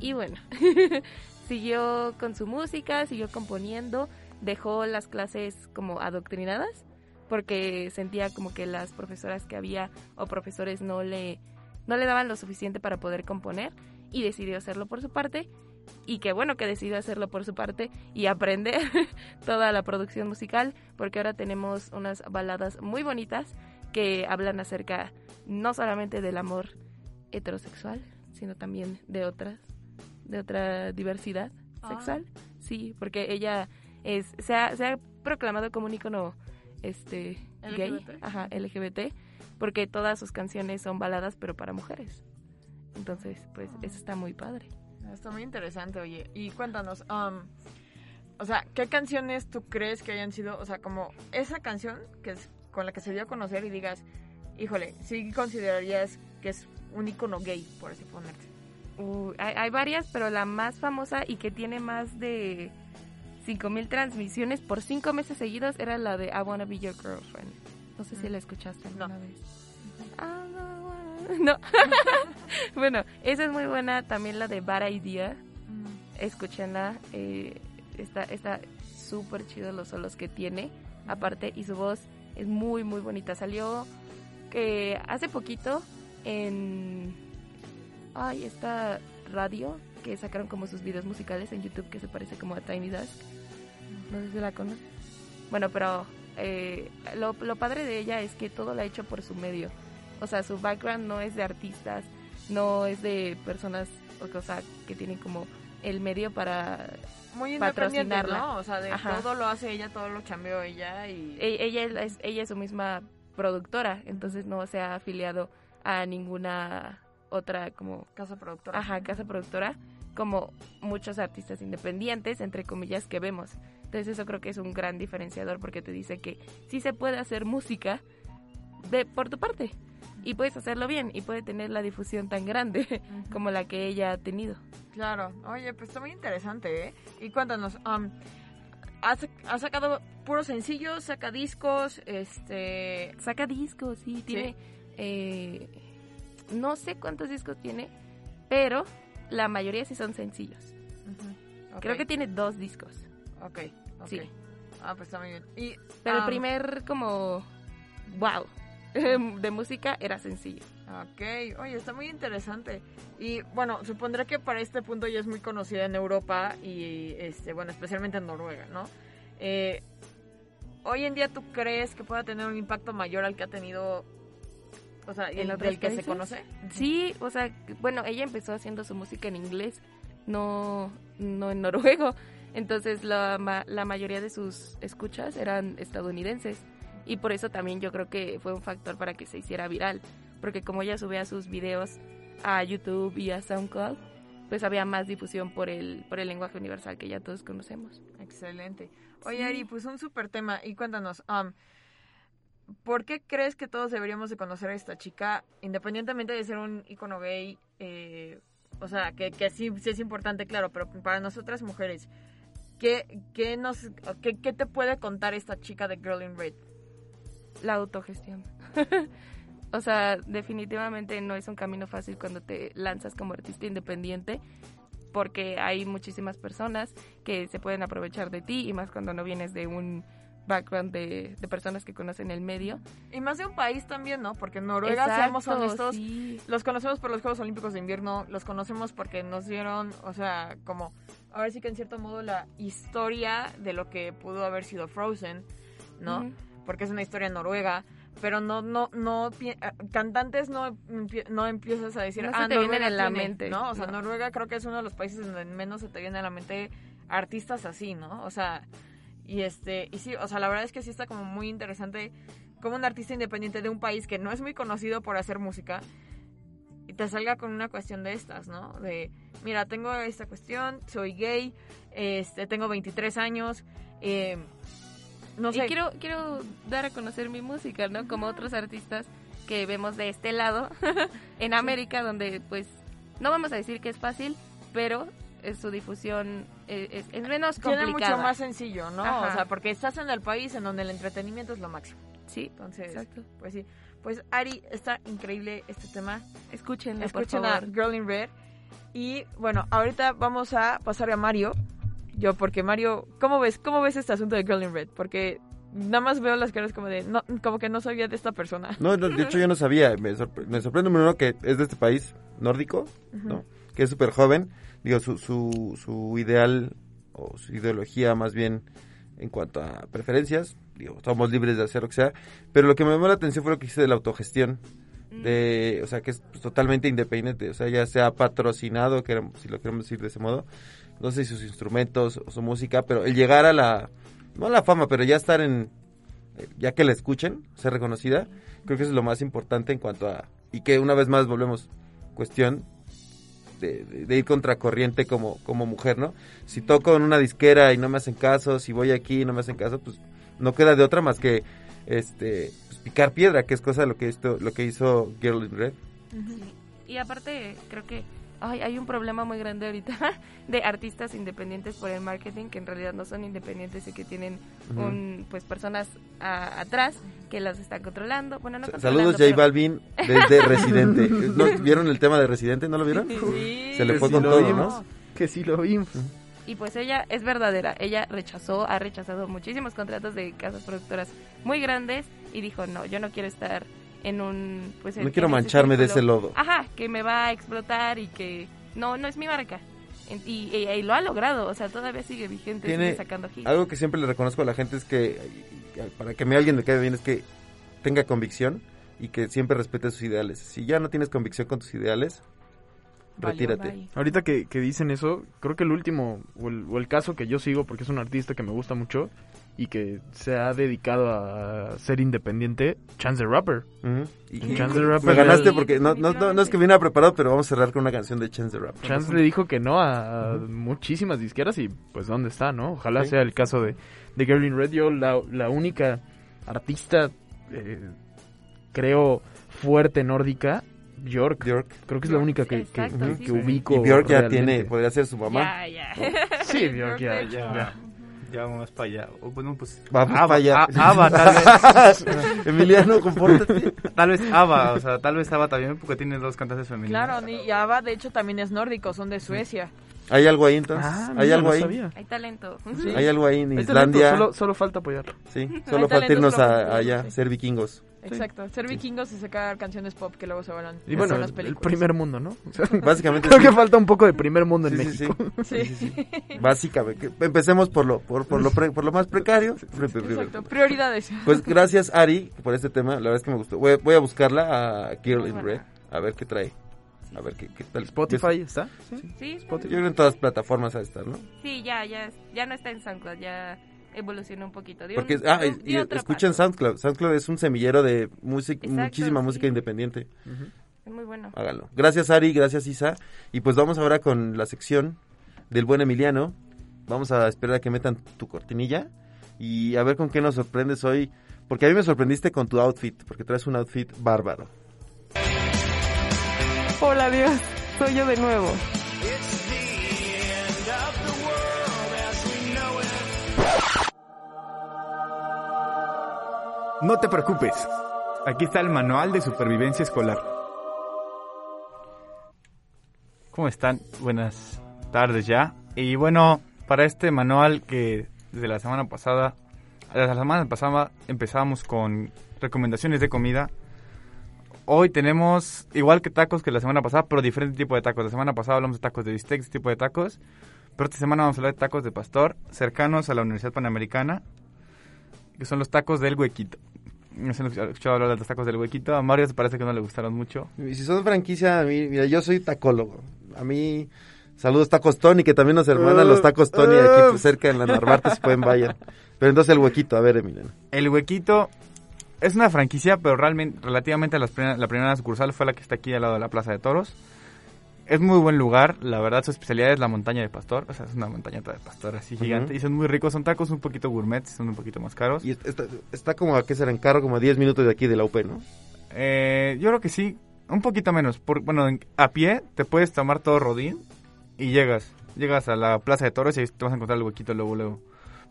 Y bueno, siguió con su música, siguió componiendo, dejó las clases como adoctrinadas porque sentía como que las profesoras que había o profesores no le no le daban lo suficiente para poder componer y decidió hacerlo por su parte y qué bueno que decidió hacerlo por su parte y aprender toda la producción musical porque ahora tenemos unas baladas muy bonitas que hablan acerca no solamente del amor heterosexual sino también de otras de otra diversidad Ah. sexual sí porque ella es se ha, se ha proclamado como un icono este gay LGBT. ajá LGBT porque todas sus canciones son baladas pero para mujeres entonces pues eso está muy padre Está muy interesante, oye. Y cuéntanos, um, o sea, ¿qué canciones tú crees que hayan sido, o sea, como esa canción que es con la que se dio a conocer y digas, híjole, sí considerarías que es un icono gay, por así ponerte? Uh, hay, hay varias, pero la más famosa y que tiene más de 5000 transmisiones por cinco meses seguidos era la de I Wanna Be Your Girlfriend. No sé si la escuchaste alguna vez. No, bueno. No. bueno, esa es muy buena. También la de Bad Idea. Escúchenla. Eh, está está súper chido los solos que tiene. Aparte, y su voz es muy, muy bonita. Salió que hace poquito en. Ay, esta radio que sacaron como sus videos musicales en YouTube que se parece como a Tiny Desk. No sé si la conoces. Bueno, pero eh, lo, lo padre de ella es que todo lo ha hecho por su medio. O sea, su background no es de artistas, no es de personas, o sea, que tienen como el medio para Muy independiente. ¿no? O sea, de Ajá. todo lo hace ella, todo lo chambeó ella y... E- ella es, ella es su misma productora, entonces no se ha afiliado a ninguna otra como casa productora. Ajá, casa productora, como muchos artistas independientes, entre comillas, que vemos. Entonces eso creo que es un gran diferenciador porque te dice que sí se puede hacer música de por tu parte y puedes hacerlo bien y puede tener la difusión tan grande como la que ella ha tenido. Claro. Oye, pues está muy interesante, ¿eh? Y cuéntanos, um, ¿has, has sacado puros sencillos, saca discos, este... Saca discos, sí, tiene... eh, no sé cuántos discos tiene, pero la mayoría sí son sencillos. Creo que tiene dos discos. Ok, ok. Sí. Ah, pues está muy bien. Y, Pero el primer como wow de música era sencillo. Ok, oye, está muy interesante. Y bueno, supondré que para este punto ya es muy conocida en Europa y, este, bueno, especialmente en Noruega, ¿no? Eh, hoy en día, ¿tú crees que pueda tener un impacto mayor al que ha tenido, o sea, el, del que se conoce? Sí, o sea, bueno, ella empezó haciendo su música en inglés, no, no en noruego. Entonces la, la mayoría de sus escuchas eran estadounidenses. Y por eso también yo creo que fue un factor para que se hiciera viral. Porque como ella subía sus videos a YouTube y a SoundCloud, pues había más difusión por el, por el lenguaje universal que ya todos conocemos. Excelente. Oye, Sí. Ari, pues un súper tema. Y cuéntanos, um, ¿por qué crees que todos deberíamos de conocer a esta chica, independientemente de ser un icono gay? eh, o sea, que, que sí, sí es importante, claro, pero para nosotras mujeres, ¿qué, qué, nos, qué, qué te puede contar esta chica de Girl in Red? La autogestión. o sea, definitivamente no es un camino fácil cuando te lanzas como artista independiente, porque hay muchísimas personas que se pueden aprovechar de ti, y más cuando no vienes de un background de, de personas que conocen el medio. Y más de un país también, ¿no? Porque Noruega, Exacto, seamos honestos, sí. los conocemos por los Juegos Olímpicos de Invierno, los conocemos porque nos dieron, o sea, como, ahora sí que en cierto modo la historia de lo que pudo haber sido Frozen, ¿no? Porque es una historia noruega, pero no, no, no, eh, cantantes no, no empiezas a decir, No se ah, te Noruega en la tiene", mente, ¿no? O sea, no. Noruega creo que es uno de los países donde menos se te viene a la mente artistas así, ¿no? O sea, y este, y sí, o sea, la verdad es que sí está como muy interesante como un artista independiente de un país que no es muy conocido por hacer música y te salga con una cuestión de estas, ¿no? De, mira, tengo esta cuestión, soy gay, este, tengo 23 años, eh, no sé. Y quiero, quiero dar a conocer mi música, ¿no? Como otros artistas que vemos de este lado, en América, donde pues no vamos a decir que es fácil, pero su difusión eh, es, es menos Tiene complicada. mucho más sencillo, ¿no? Ajá. O sea, porque estás en el país en donde el entretenimiento es lo máximo. Sí, Entonces, exacto. pues sí. Pues Ari, está increíble este tema. Escúchenla, Escuchen por a favor. Girl in Red. Y bueno, ahorita vamos a pasar a Mario. Yo, porque Mario, ¿cómo ves? ¿Cómo ves este asunto de Girl in Red? Porque nada más veo las caras como de, no, como que no sabía de esta persona. No, no, de hecho yo no sabía. Me, sorpre- me sorprende uno que es de este país nórdico, ¿no? Que es súper joven. Digo, su, su, su ideal o su ideología más bien en cuanto a preferencias. Digo, somos libres de hacer lo que sea. Pero lo que me llamó la atención fue lo que hice de la autogestión. De, o sea, que es pues, totalmente independiente. O sea, ya sea patrocinado, que era- si lo queremos decir de ese modo. No sé si sus instrumentos o su música, pero el llegar a la, no a la fama, pero ya estar en, eh, ya que la escuchen, ser reconocida, creo que es lo más importante en cuanto a, y que una vez más volvemos, cuestión de, de- de ir contracorriente como, como mujer, ¿no? Si toco en una disquera y no me hacen caso, si voy aquí y no me hacen caso, pues no queda de otra más que este pues, picar piedra, que es cosa de lo que lo que hizo Girl in Red. Y aparte, creo que ay, hay un problema muy grande ahorita de artistas independientes por el marketing que en realidad no son independientes y que tienen un pues personas a- atrás que las están controlando. Bueno, no Sa- controlando, Saludos J pero- Balvin desde Residente. ¿No ¿Vieron el tema de Residente? ¿No lo vieron? Sí. Se le fue sí con lo todo, vimos. ¿no? Que sí lo vimos. Y pues ella es verdadera. Ella rechazó, ha rechazado muchísimos contratos de casas productoras muy grandes y dijo, no, yo no quiero estar en un... Pues, en- No quiero en ese mancharme de círculo". ese lodo. Ajá, que me va a explotar y que no, no es mi marca. Y, y- y lo ha logrado, o sea, todavía sigue vigente, Tiene sigue sacando hits. algo que siempre le reconozco a la gente es que, para que me alguien me quede bien, es que tenga convicción. y que siempre respete sus ideales. Si ya no tienes convicción con tus ideales, retírate. Ahorita que, que dicen eso, creo que el último, o el, o el caso que yo sigo, porque es un artista que me gusta mucho y que se ha dedicado a ser independiente, Chance the Rapper. Y- Chance the Rapper. Me ganaste porque no, no, no, no es que viniera preparado, pero vamos a cerrar con una canción de Chance the Rapper. Chance le dijo que no a, muchísimas disqueras y pues dónde está, ¿no? Ojalá Sí. sea el caso de, de Girl in Red. Yo la, la única artista, eh, creo, fuerte nórdica, Bjork. Creo que es la única que, que, Exacto, que- sí. que ubico. Y Björk ya realmente. tiene, podría ser su mamá. Ya, ya. Sí, Björk ya, Ya, ya. vamos para allá. Bueno, pues, Vamos Ava, para allá. a- Ava, tal vez. Emiliano, compórtate. Tal vez Ava, o sea, tal vez Ava también, porque tiene dos cantantes femeninas. Claro, y ABBA de hecho también es nórdico, son de Suecia. ¿Hay algo ahí entonces? Ah, ¿Hay mira, algo no ahí? sabía. Hay talento. Sí. ¿Hay algo ahí en Islandia? Solo, solo falta apoyarlo. Sí, Hay solo falta irnos a- allá, sí. ser vikingos. Exacto, ser vikingos y sacar canciones pop que luego se vuelan Y bueno, en las el, el películas. primer mundo, ¿no? O sea, Básicamente Creo sí. que falta un poco de primer mundo en Sí, sí, México. Sí. sí. Básicamente. Empecemos por lo, por, por lo, pre- por lo más precario. Pre- pre- pre- Exacto, prioridades. Pues gracias Ari por este tema, la verdad es que me gustó. Voy, voy a buscarla a Girl in Red, a ver qué trae. A ver qué, qué tal. Spotify está. Sí, Yo creo que en todas las plataformas a estar, ¿no? sí, ya, ya, ya no está en SoundCloud, ya evolucionó un poquito. Dio Porque, un- ah, dio- y, dio escuchen paso. SoundCloud. SoundCloud es un semillero de música, Exacto, muchísima sí. música independiente. Es muy bueno. Háganlo. Gracias Ari, gracias Isa. Y pues vamos ahora con la sección del buen Emiliano. Vamos a esperar a que metan tu cortinilla y a ver con qué nos sorprendes hoy. Porque a mí me sorprendiste con tu outfit, porque traes un outfit bárbaro. Hola Dios, soy yo de nuevo. No te preocupes. Aquí está el manual de supervivencia escolar. ¿Cómo están? Buenas tardes ya. Y bueno, para este manual que desde la semana pasada, la semana pasada empezábamos con recomendaciones de comida. Hoy tenemos, igual que tacos que la semana pasada, pero diferente tipo de tacos. La semana pasada hablamos de tacos de bistec, este tipo de tacos. Pero esta semana vamos a hablar de tacos de pastor, cercanos a la Universidad Panamericana, que son los tacos del huequito. No han escuchado hablar de los tacos del huequito. A Mario parece que no le gustaron mucho. Y si son franquicia, a mí, mira, yo soy tacólogo. A mí, saludos Tacos Tony, que también nos hermanan los Tacos Tony aquí pues, cerca en la Narvarte, si pueden vayan. Pero entonces el huequito, a ver, Emiliano. El huequito es una franquicia, pero realmente, relativamente a las la primera sucursal fue la que está aquí al lado de la Plaza de Toros. Es muy buen lugar, la verdad su especialidad es la montaña de pastor, o sea, es una montañita de pastor así gigante y son muy ricos, son tacos un poquito gourmet, son un poquito más caros. Y está, está como a qué será en carro, como a 10 minutos de aquí de la UP, ¿no? Eh, yo creo que sí, un poquito menos. Por, bueno, en- a pie te puedes tomar todo Rodín y llegas. Llegas a la Plaza de Toros y ahí te vas a encontrar el huequito luego, luego.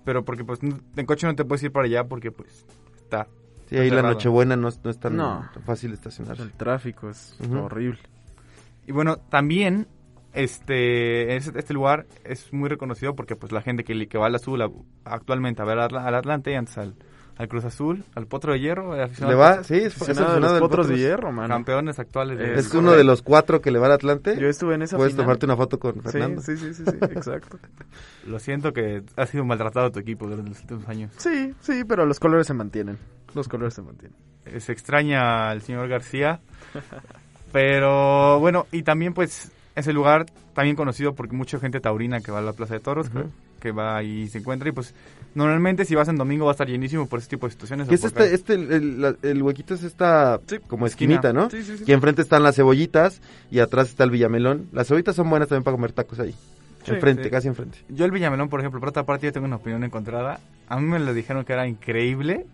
Pero porque pues en coche no te puedes ir para allá porque pues está. Sí, ahí la cerrado. Nochebuena no, es- no es tan, No. fácil estacionar. El tráfico es horrible. Y bueno, también este este este lugar es muy reconocido porque pues la gente que, que va al azul a- actualmente a ver al, al Atlante y antes al, al Cruz Azul, al Potro de Hierro. ¿Le va? Sí, es- aficionado aficionado de del los Potros Potros de Hierro, mano. Campeones actuales. de- Es uno de los cuatro que le va al Atlante. Yo estuve en esa Puedes final. tomarte una foto con Sí, Fernando. Sí, sí, sí, sí, exacto. Lo siento que ha sido maltratado tu equipo durante los últimos años. Sí, sí, pero los colores se mantienen. Los colores se mantienen. Eh, Se extraña al señor García. Pero bueno, y también pues ese lugar también conocido por mucha gente taurina que va a la Plaza de Toros, que- va y se encuentra y pues normalmente si vas en domingo va a estar llenísimo por ese tipo de situaciones. Es porque- este, este, el, el huequito es esta como esquina. esquinita, ¿no? Sí, sí, sí. Y enfrente están las cebollitas y atrás está el villamelón. Las cebollitas son buenas también para comer tacos ahí. Sí, enfrente, sí. casi enfrente. Yo el Villamelón, por ejemplo, por otra parte yo tengo una opinión encontrada. A mí me lo dijeron que era increíble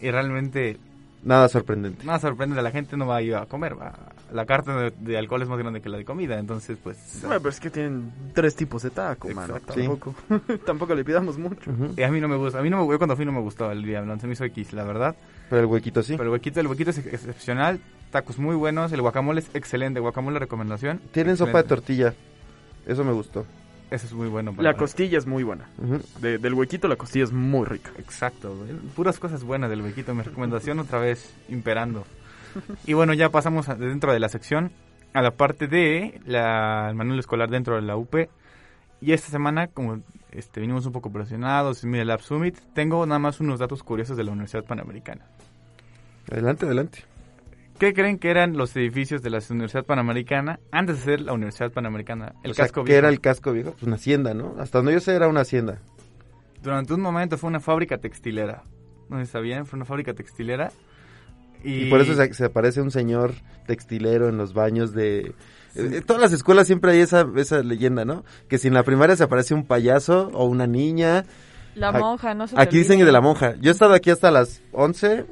y realmente Nada sorprendente. nada sorprende, la gente no va a ir a comer. va. La carta de, de alcohol es más grande que la de comida, entonces pues... Bueno, pero es que tienen tres tipos de taco, mano. Exacto. Tampoco, tampoco le pidamos mucho. Y a mí no me gusta, a mí no me, yo cuando fui no me gustó el Villamelón, se me hizo X, la verdad. Pero el huequito sí. Pero el huequito, el huequito es ex- excepcional, tacos muy buenos, el guacamole es excelente, guacamole recomendación. Tienen sopa de tortilla. Eso me gustó. Eso es muy bueno. La costilla es muy buena. De- del huequito la costilla es muy rica. Exacto, puras cosas buenas del huequito, mi recomendación otra vez imperando. Y bueno, ya pasamos a- dentro de la sección a la parte de la, el manual escolar dentro de la UP. Y esta semana, como este, vinimos un poco presionados, mira el Lab Summit, tengo nada más unos datos curiosos de la Universidad Panamericana. Adelante, adelante. ¿Qué creen que eran los edificios de la Universidad Panamericana antes de ser la Universidad Panamericana? El o sea, casco ¿qué viejo. era el casco viejo? Pues una hacienda, ¿no? Hasta donde yo sé era una hacienda. Durante un momento fue una fábrica textilera. No sabían, fue una fábrica textilera. Y, Y, por eso se, se aparece un señor textilero en los baños de... En todas las escuelas siempre hay esa, esa leyenda, ¿no? Que si en la primaria se aparece un payaso o una niña... La monja, no se Aquí dicen olvide. de la monja. Yo he estado aquí hasta las 11,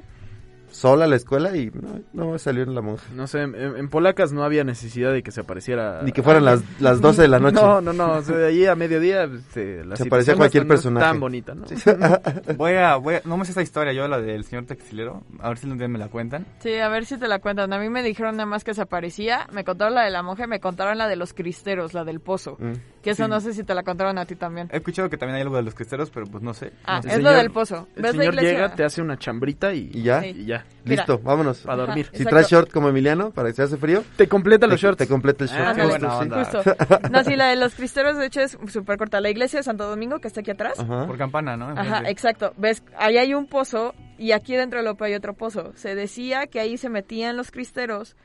sola a la escuela y no, no salió en la monja. No sé, en, en Polacas no había necesidad de que se apareciera... Ni que fueran las- las 12 de la noche. No, no, no, o sea, de allí a mediodía se, la Se situación parecía no cualquier no personaje. tan bonita, ¿no? voy a, voy a- no me sé esta historia yo, la del señor textilero. A ver si un día me la cuentan. Sí, a ver si te la cuentan. A mí me dijeron nada más que se aparecía. Me contaron la de la monja y me contaron la de los cristeros, la del pozo. Mm. Que eso Sí. no sé si te la contaron a ti también. He escuchado que también hay algo de los cristeros, pero pues no sé. Ah, No sé. es lo del pozo. El ¿Ves la señor iglesia? llega, te hace una chambrita y, ¿Y ya? Sí. y ya. Mira. Listo, vámonos. Para dormir. Si exacto. traes short como Emiliano, para que se hace frío. Te completa los te- shorts. Te completa el Ah, short. qué justo, buena sí. onda. Justo. No, sí, la de los cristeros, de hecho, es súper corta. La iglesia de Santo Domingo, que está aquí atrás. Ajá. Por campana, ¿no? Ajá, exacto. ¿Ves? Ahí hay un pozo y aquí dentro del OPE hay otro pozo. Se decía que ahí se metían los cristeros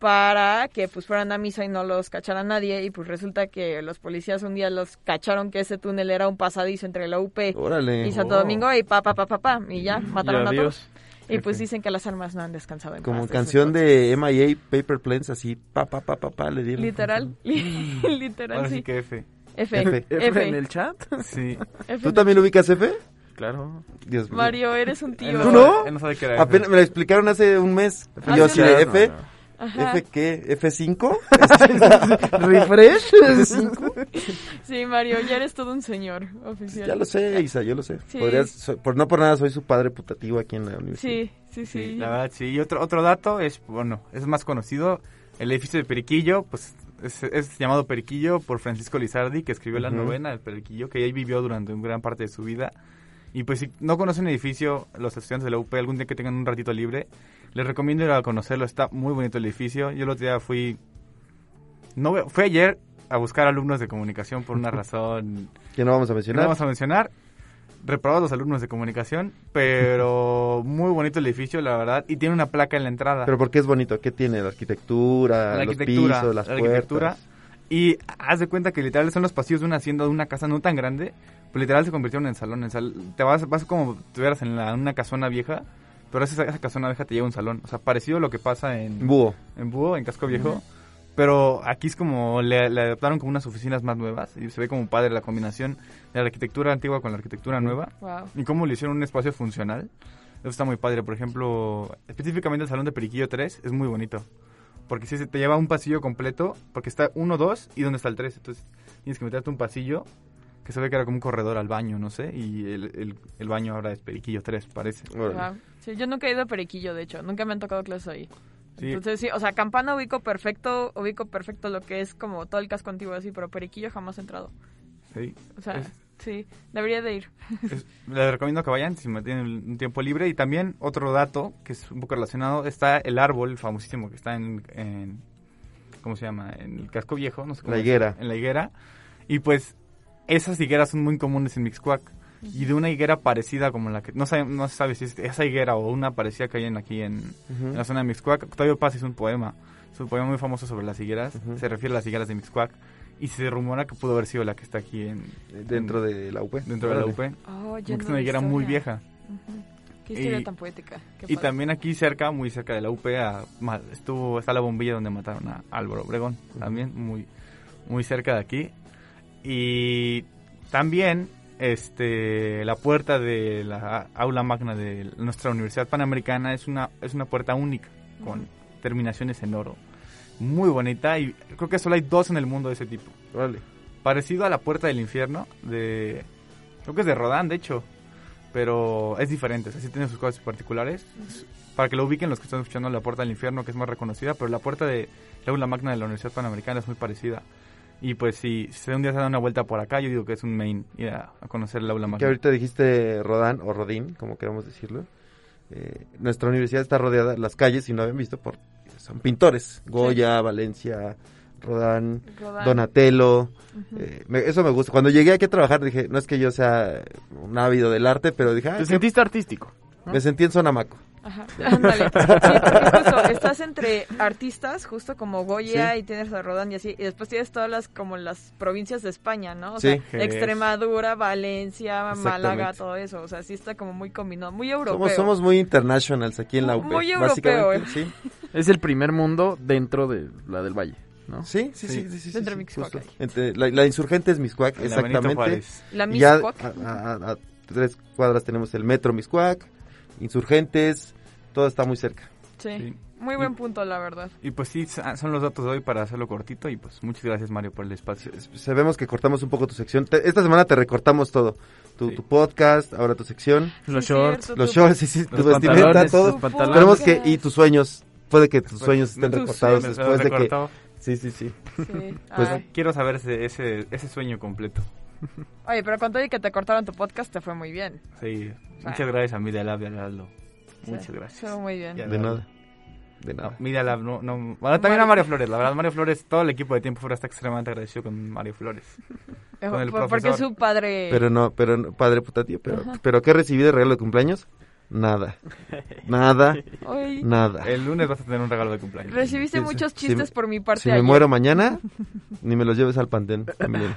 para que pues fueran a misa y no los cachara nadie y pues resulta que los policías un día los cacharon que ese túnel era un pasadizo entre la UP Órale. y Santo Oh. Domingo y pa pa pa pa pa y ya mataron a todos. Y pues dicen que las armas no han descansado en Como paz. canción de MIA, Paper Planes, así, pa, pa, pa, pa, pa, le dieron. Literal, literal, Ahora sí. sí que F. F. F. F en el chat. Sí. F. ¿Tú también ubicas F? Claro. Dios mío. Mario, eres un tío. ¿Tú no? Él no sabe qué era F. Apenas me lo explicaron hace un mes. Y yo sí, así de no, F. no, no. Ajá. ¿F qué? ¿F5? ¿Refresh? ¿F5? Sí, Mario, ya eres todo un señor oficial. Ya lo sé, Isa, yo lo sé. Sí. Podrías- so- por, no por nada soy su padre putativo aquí en la universidad. Sí, sí, sí. Sí, la verdad, sí. Y otro, otro dato es, bueno, es más conocido. El edificio de Periquillo, pues es, es llamado Periquillo por Francisco Lizardi, que escribió la novena del Periquillo, que ahí vivió durante una gran parte de su vida. Y pues si no conocen el edificio, los estudiantes de la UP, algún día que tengan un ratito libre, les recomiendo ir a conocerlo. Está muy bonito el edificio. Yo el otro día fui... No, fue ayer a buscar alumnos de comunicación por una razón Que no vamos a que no mencionar. vamos a mencionar. Reprobados los alumnos de comunicación, pero muy bonito el edificio, la verdad, y tiene una placa en la entrada. Pero ¿por qué es bonito? ¿Qué tiene? La arquitectura, la los arquitectura, pisos, las la puertas. arquitectura. Y haz de cuenta que literal son los pasillos de una hacienda, de una casa no tan grande, pues literal se convirtieron en salón. En sal- te vas, vas como si estuvieras en la- una casona vieja, pero esa, esa casona vieja te lleva a un salón. O sea, parecido a lo que pasa en Búho. en Búho, en Casco Viejo. Pero aquí es como, le, le adaptaron como unas oficinas más nuevas y se ve como padre la combinación de la arquitectura antigua con la arquitectura nueva. Wow. Y cómo le hicieron un espacio funcional. Eso está muy padre. Por ejemplo, específicamente el salón de Periquillo 3 es muy bonito. Porque si se te lleva un pasillo completo, porque está 1, 2 y dónde está el 3. Entonces tienes que meterte un pasillo que se ve que era como un corredor al baño, no sé. Y el, el, el baño ahora es Periquillo 3, parece. Wow. Sí, yo nunca he ido a Periquillo, de hecho. Nunca me han tocado clases ahí. Sí. Entonces, sí, o sea, Campana ubico perfecto, ubico perfecto lo que es como todo el casco antiguo así, pero Periquillo jamás he entrado. Sí. O sea, Es- sí, debería de ir. Es- les recomiendo que vayan si me tienen un tiempo libre. Y también otro dato que es un poco relacionado, está el árbol famosísimo que está en, en- ¿cómo se llama? En el casco viejo, no sé cómo La es, higuera. En la higuera. Y pues esas higueras son muy comunes en Mixcoac. Y de una higuera parecida como la que, no, sabe- no se sabe si es esa higuera o una parecida que hay en, aquí en, la zona de Mixcoac. Octavio Paz hizo un poema, es un poema muy famoso sobre las higueras, se refiere a las higueras de Mixcoac. Y se rumora que pudo haber sido la que está aquí en... Dentro de la UP. Dentro de la. UP. Oh, Porque lleno es una higuera muy vieja. Qué historia Y- tan poética. Qué Y padre. también aquí cerca, muy cerca de la UP, a- estuvo, está la bombilla donde mataron a Álvaro Obregón, también muy, muy cerca de aquí. Y también este, la puerta de la aula magna de nuestra Universidad Panamericana es una, es una puerta única, con terminaciones en oro. Muy bonita y creo que solo hay dos en el mundo de ese tipo. Parecido a la puerta del infierno, de creo que es de Rodán, de hecho, pero es diferente, o sea, sí tiene sus cosas particulares. Para que lo ubiquen los que están escuchando la puerta del infierno, que es más reconocida, pero la puerta de la aula magna de la Universidad Panamericana es muy parecida. Y pues si, si un día se da una vuelta por acá, yo digo que es un main ir a, a conocer el aula Que magna. ahorita dijiste Rodán o Rodín, como queramos decirlo. Eh, nuestra universidad está rodeada, las calles, si no habían visto, por son pintores. Goya, Valencia, Rodán, Rodán. Donatello. Eh, me- eso me gusta. Cuando llegué aquí a trabajar dije, no es que yo sea un ávido del arte, pero dije, ah, Te sentiste artístico. ¿no? me sentí en Sonamaco. Ajá, ándale. Sí, porque justo estás entre artistas, justo como Goya Sí. y tienes a Rodán y así, y después tienes todas las como las provincias de España, ¿no? O Sí. sea. Extremadura, Valencia, Málaga, todo eso, o sea, sí está como muy combinado, muy europeo. Somos, somos muy internationals aquí en la UP. Muy europeo, sí. Es el primer mundo dentro de la del Valle, ¿no? Sí, sí, sí, sí, sí, sí, Dentro de sí, Mixcoac justo. ahí. Entre- la, la insurgente es Miscuac, la exactamente. La Y ya Mixcoac. a, a- a tres cuadras tenemos el metro Miscuac, insurgentes, todo está muy cerca. Sí. Sí. Muy buen punto, la verdad. Y pues sí, son los datos de hoy para hacerlo cortito y pues muchas gracias Mario por el espacio. Sabemos que cortamos un poco tu sección. Te- esta semana te recortamos todo. Tu, tu podcast, ahora tu sección. Los Sí, shorts. cierto, Los tu- shorts, sí, sí, los tu vestimenta, todo. Esperemos que, y tus sueños, puede que tus Después- sueños estén tus recortados sueños, después de que... recortado. Sí, sí, sí. Sí. Pues, Ay. Quiero saber ese, ese, ese sueño completo. Oye, pero con todo y que te cortaron tu podcast, te fue muy bien. Sí, muchas gracias a Media Lab y a Aldo. Sí, Muchas gracias. estuvo muy bien. De nada. De nada. No, Media Lab, no, no. Bueno, también a Mario Flores, la verdad, Mario Flores, todo el equipo de Tiempo Fuera está extremadamente agradecido con Mario Flores. Eh, Con el por- porque profesor. es su padre. Pero no, pero no, padre puta tío, pero, Ajá. pero ¿qué recibí de regalo de cumpleaños? Nada. Nada. Nada. El lunes vas a tener un regalo de cumpleaños. Recibiste Sí, muchos chistes por mi parte Si me muero mañana, ni me los lleves al pantén.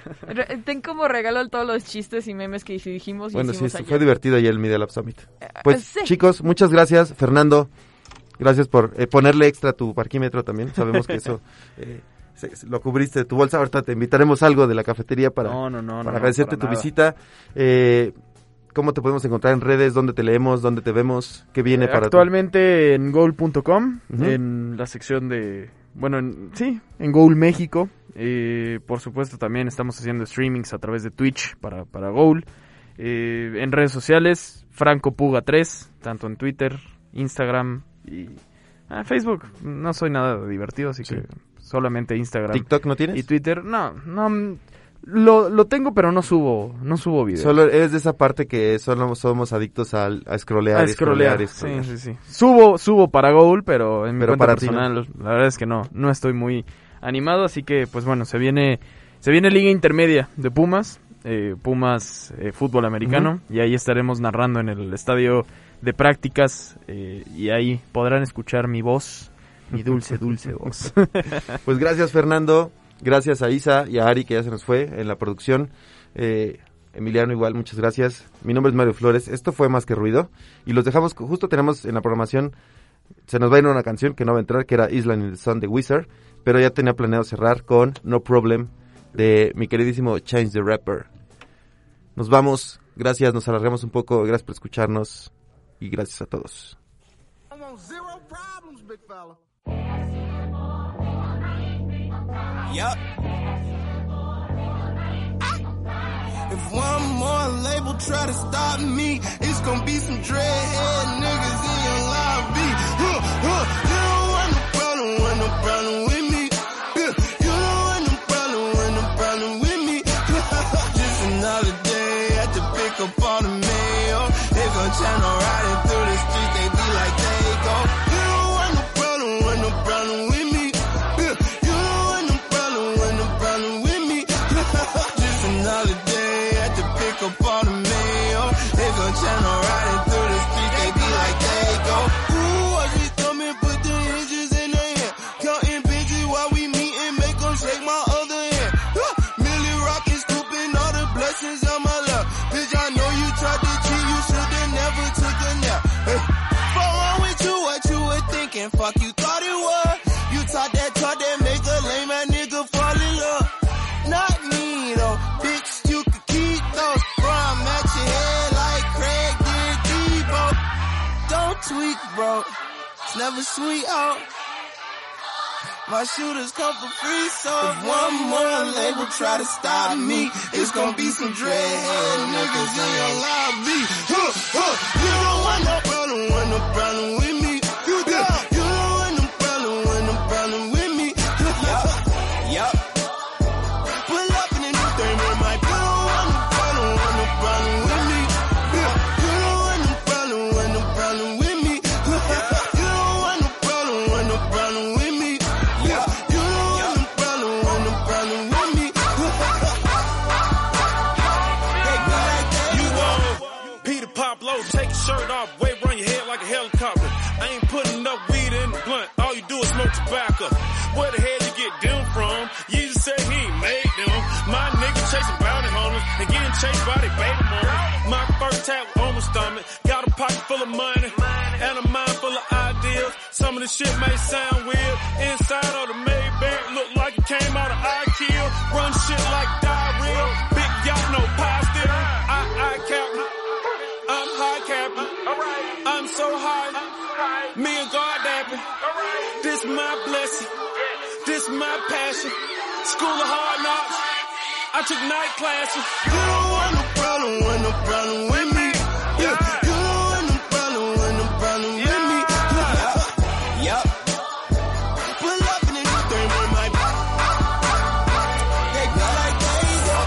Ten como regalo todos los chistes y memes que dijimos y Bueno, sí, ayer. fue divertido ayer el Media Lab Summit. Pues sí. chicos, muchas gracias. Fernando, gracias por eh, ponerle extra a tu parquímetro también. Sabemos que eso eh, lo cubriste de tu bolsa. Ahorita te invitaremos algo de la cafetería para, No, no, no, para no, agradecerte para tu nada. visita. Eh, ¿Cómo te podemos encontrar en redes? ¿Dónde te leemos? ¿Dónde te vemos? ¿Qué viene Eh, para ti? Actualmente en goal.com, en la sección de, bueno, en- sí, en Goal México. Eh, por supuesto también estamos haciendo streamings a través de Twitch para, para Goal. Eh, en redes sociales, Franco Puga 3, tanto en Twitter, Instagram y ah, Facebook. No soy nada divertido, así que solamente Instagram. ¿TikTok no tienes? Y Twitter, no, no, lo, lo tengo pero no subo, no subo videos. Solo eres de esa parte que solo somos adictos al, a scrollear. A scrollear, y sí, scrollear. sí, sí. Subo, subo para Goal, pero en mi Pero cuenta para no. personal, la verdad es que no, no estoy muy animado, así que, pues bueno, se viene, se viene Liga Intermedia de Pumas, eh, Pumas eh, Fútbol Americano, y ahí estaremos narrando en el estadio de prácticas, eh, y ahí podrán escuchar mi voz, mi dulce, dulce voz. Pues gracias Fernando, gracias a Isa y a Ari que ya se nos fue en la producción. Eh, Emiliano igual, muchas gracias. Mi nombre es Mario Flores, esto fue Más que Ruido y los dejamos, justo tenemos en la programación, se nos va a ir una canción que no va a entrar, que era Island in the Sun de Wizard, pero ya tenía planeado cerrar con No Problem de mi queridísimo Change the Rapper. Nos vamos, gracias, nos alargamos un poco, gracias por escucharnos y gracias a todos. I want zero big fella. Yup. Ah. If one more label try to stop me, it's gonna be some dreadhead niggas in your lobby. Huh, huh. You don't want no problem, want no problem with me. Yeah, You don't want no problem, want no problem with me. Just another day at the pick up all the mail. They gon' channel riding Fuck you thought it was. You taught that talk that make a lame ass nigga fall in love. Not me though, bitch, you could keep those. Bro, I'm at your head like Craig did Debo. Don't tweak, bro. It's never sweet out. My shooters come for free, so if one more label try to stop me, it's gonna be some dreadhead niggas in your lobby. Huh, huh. You don't want no problem, want no problem with me. Tobacco. Where the hell you get them from? Jesus said he ain't made them. My niggas chasing bounty hunters and getting chased by their baby mama. My first tap on my stomach. Got a pocket full of money and a mind full of ideas. Some of the shit may sound weird. Inside of the Maybach passion. School of hard knocks. I took night classes. You don't want no problem, want no problem with me. Yeah. You don't want no problem, want no problem with me. Yup. Pull up in this thing with my. They go like they go.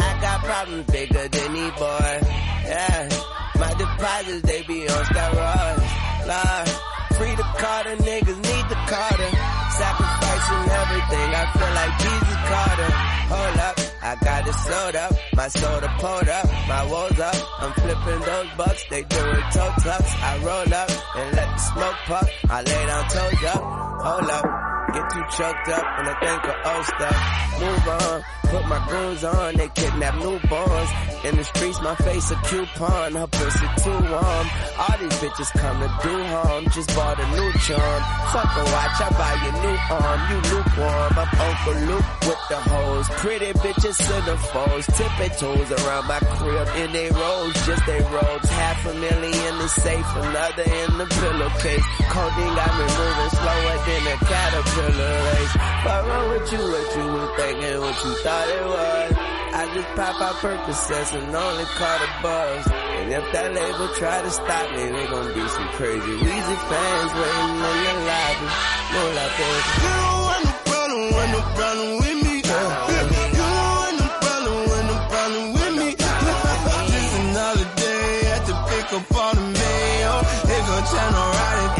I got problems bigger than these boys. Yeah, my deposits they be on steroids. Lord, free the Carter, niggas need the Carter. Jesus Carter. Hold up, I got it sold up, my soda pulled up, my woes up. I'm flipping those bucks, they do it toe tucks. I roll up and let the smoke puff. I lay down toes up, hold up. Get too choked up and I think of old stuff. Move on, put my goons on, they kidnap newborns. In the streets, my face a coupon, her pussy too warm. All these bitches come to do harm, just bought a new charm. Fuck a watch, I buy you new arm, you lukewarm. I'm Uncle Luke with the hoes. Pretty bitches centerfolds, tipping toes around my crib in they rolls, just they robes. Half a million is safe, another in the pillowcase. Codeine got me moving slower than a caterpillar race. What wrong with you? What you was thinking? What you thought it was? I just pop out Percocets and only call the buzz. And if that label try to stop me, they gon' be some crazy Weezy fans waiting in the lobby. No like that. You don't want no problem, want no problem with me. You don't want no problem, want no problem with me. Just another day at the pick up all the mail. They gon' channel riding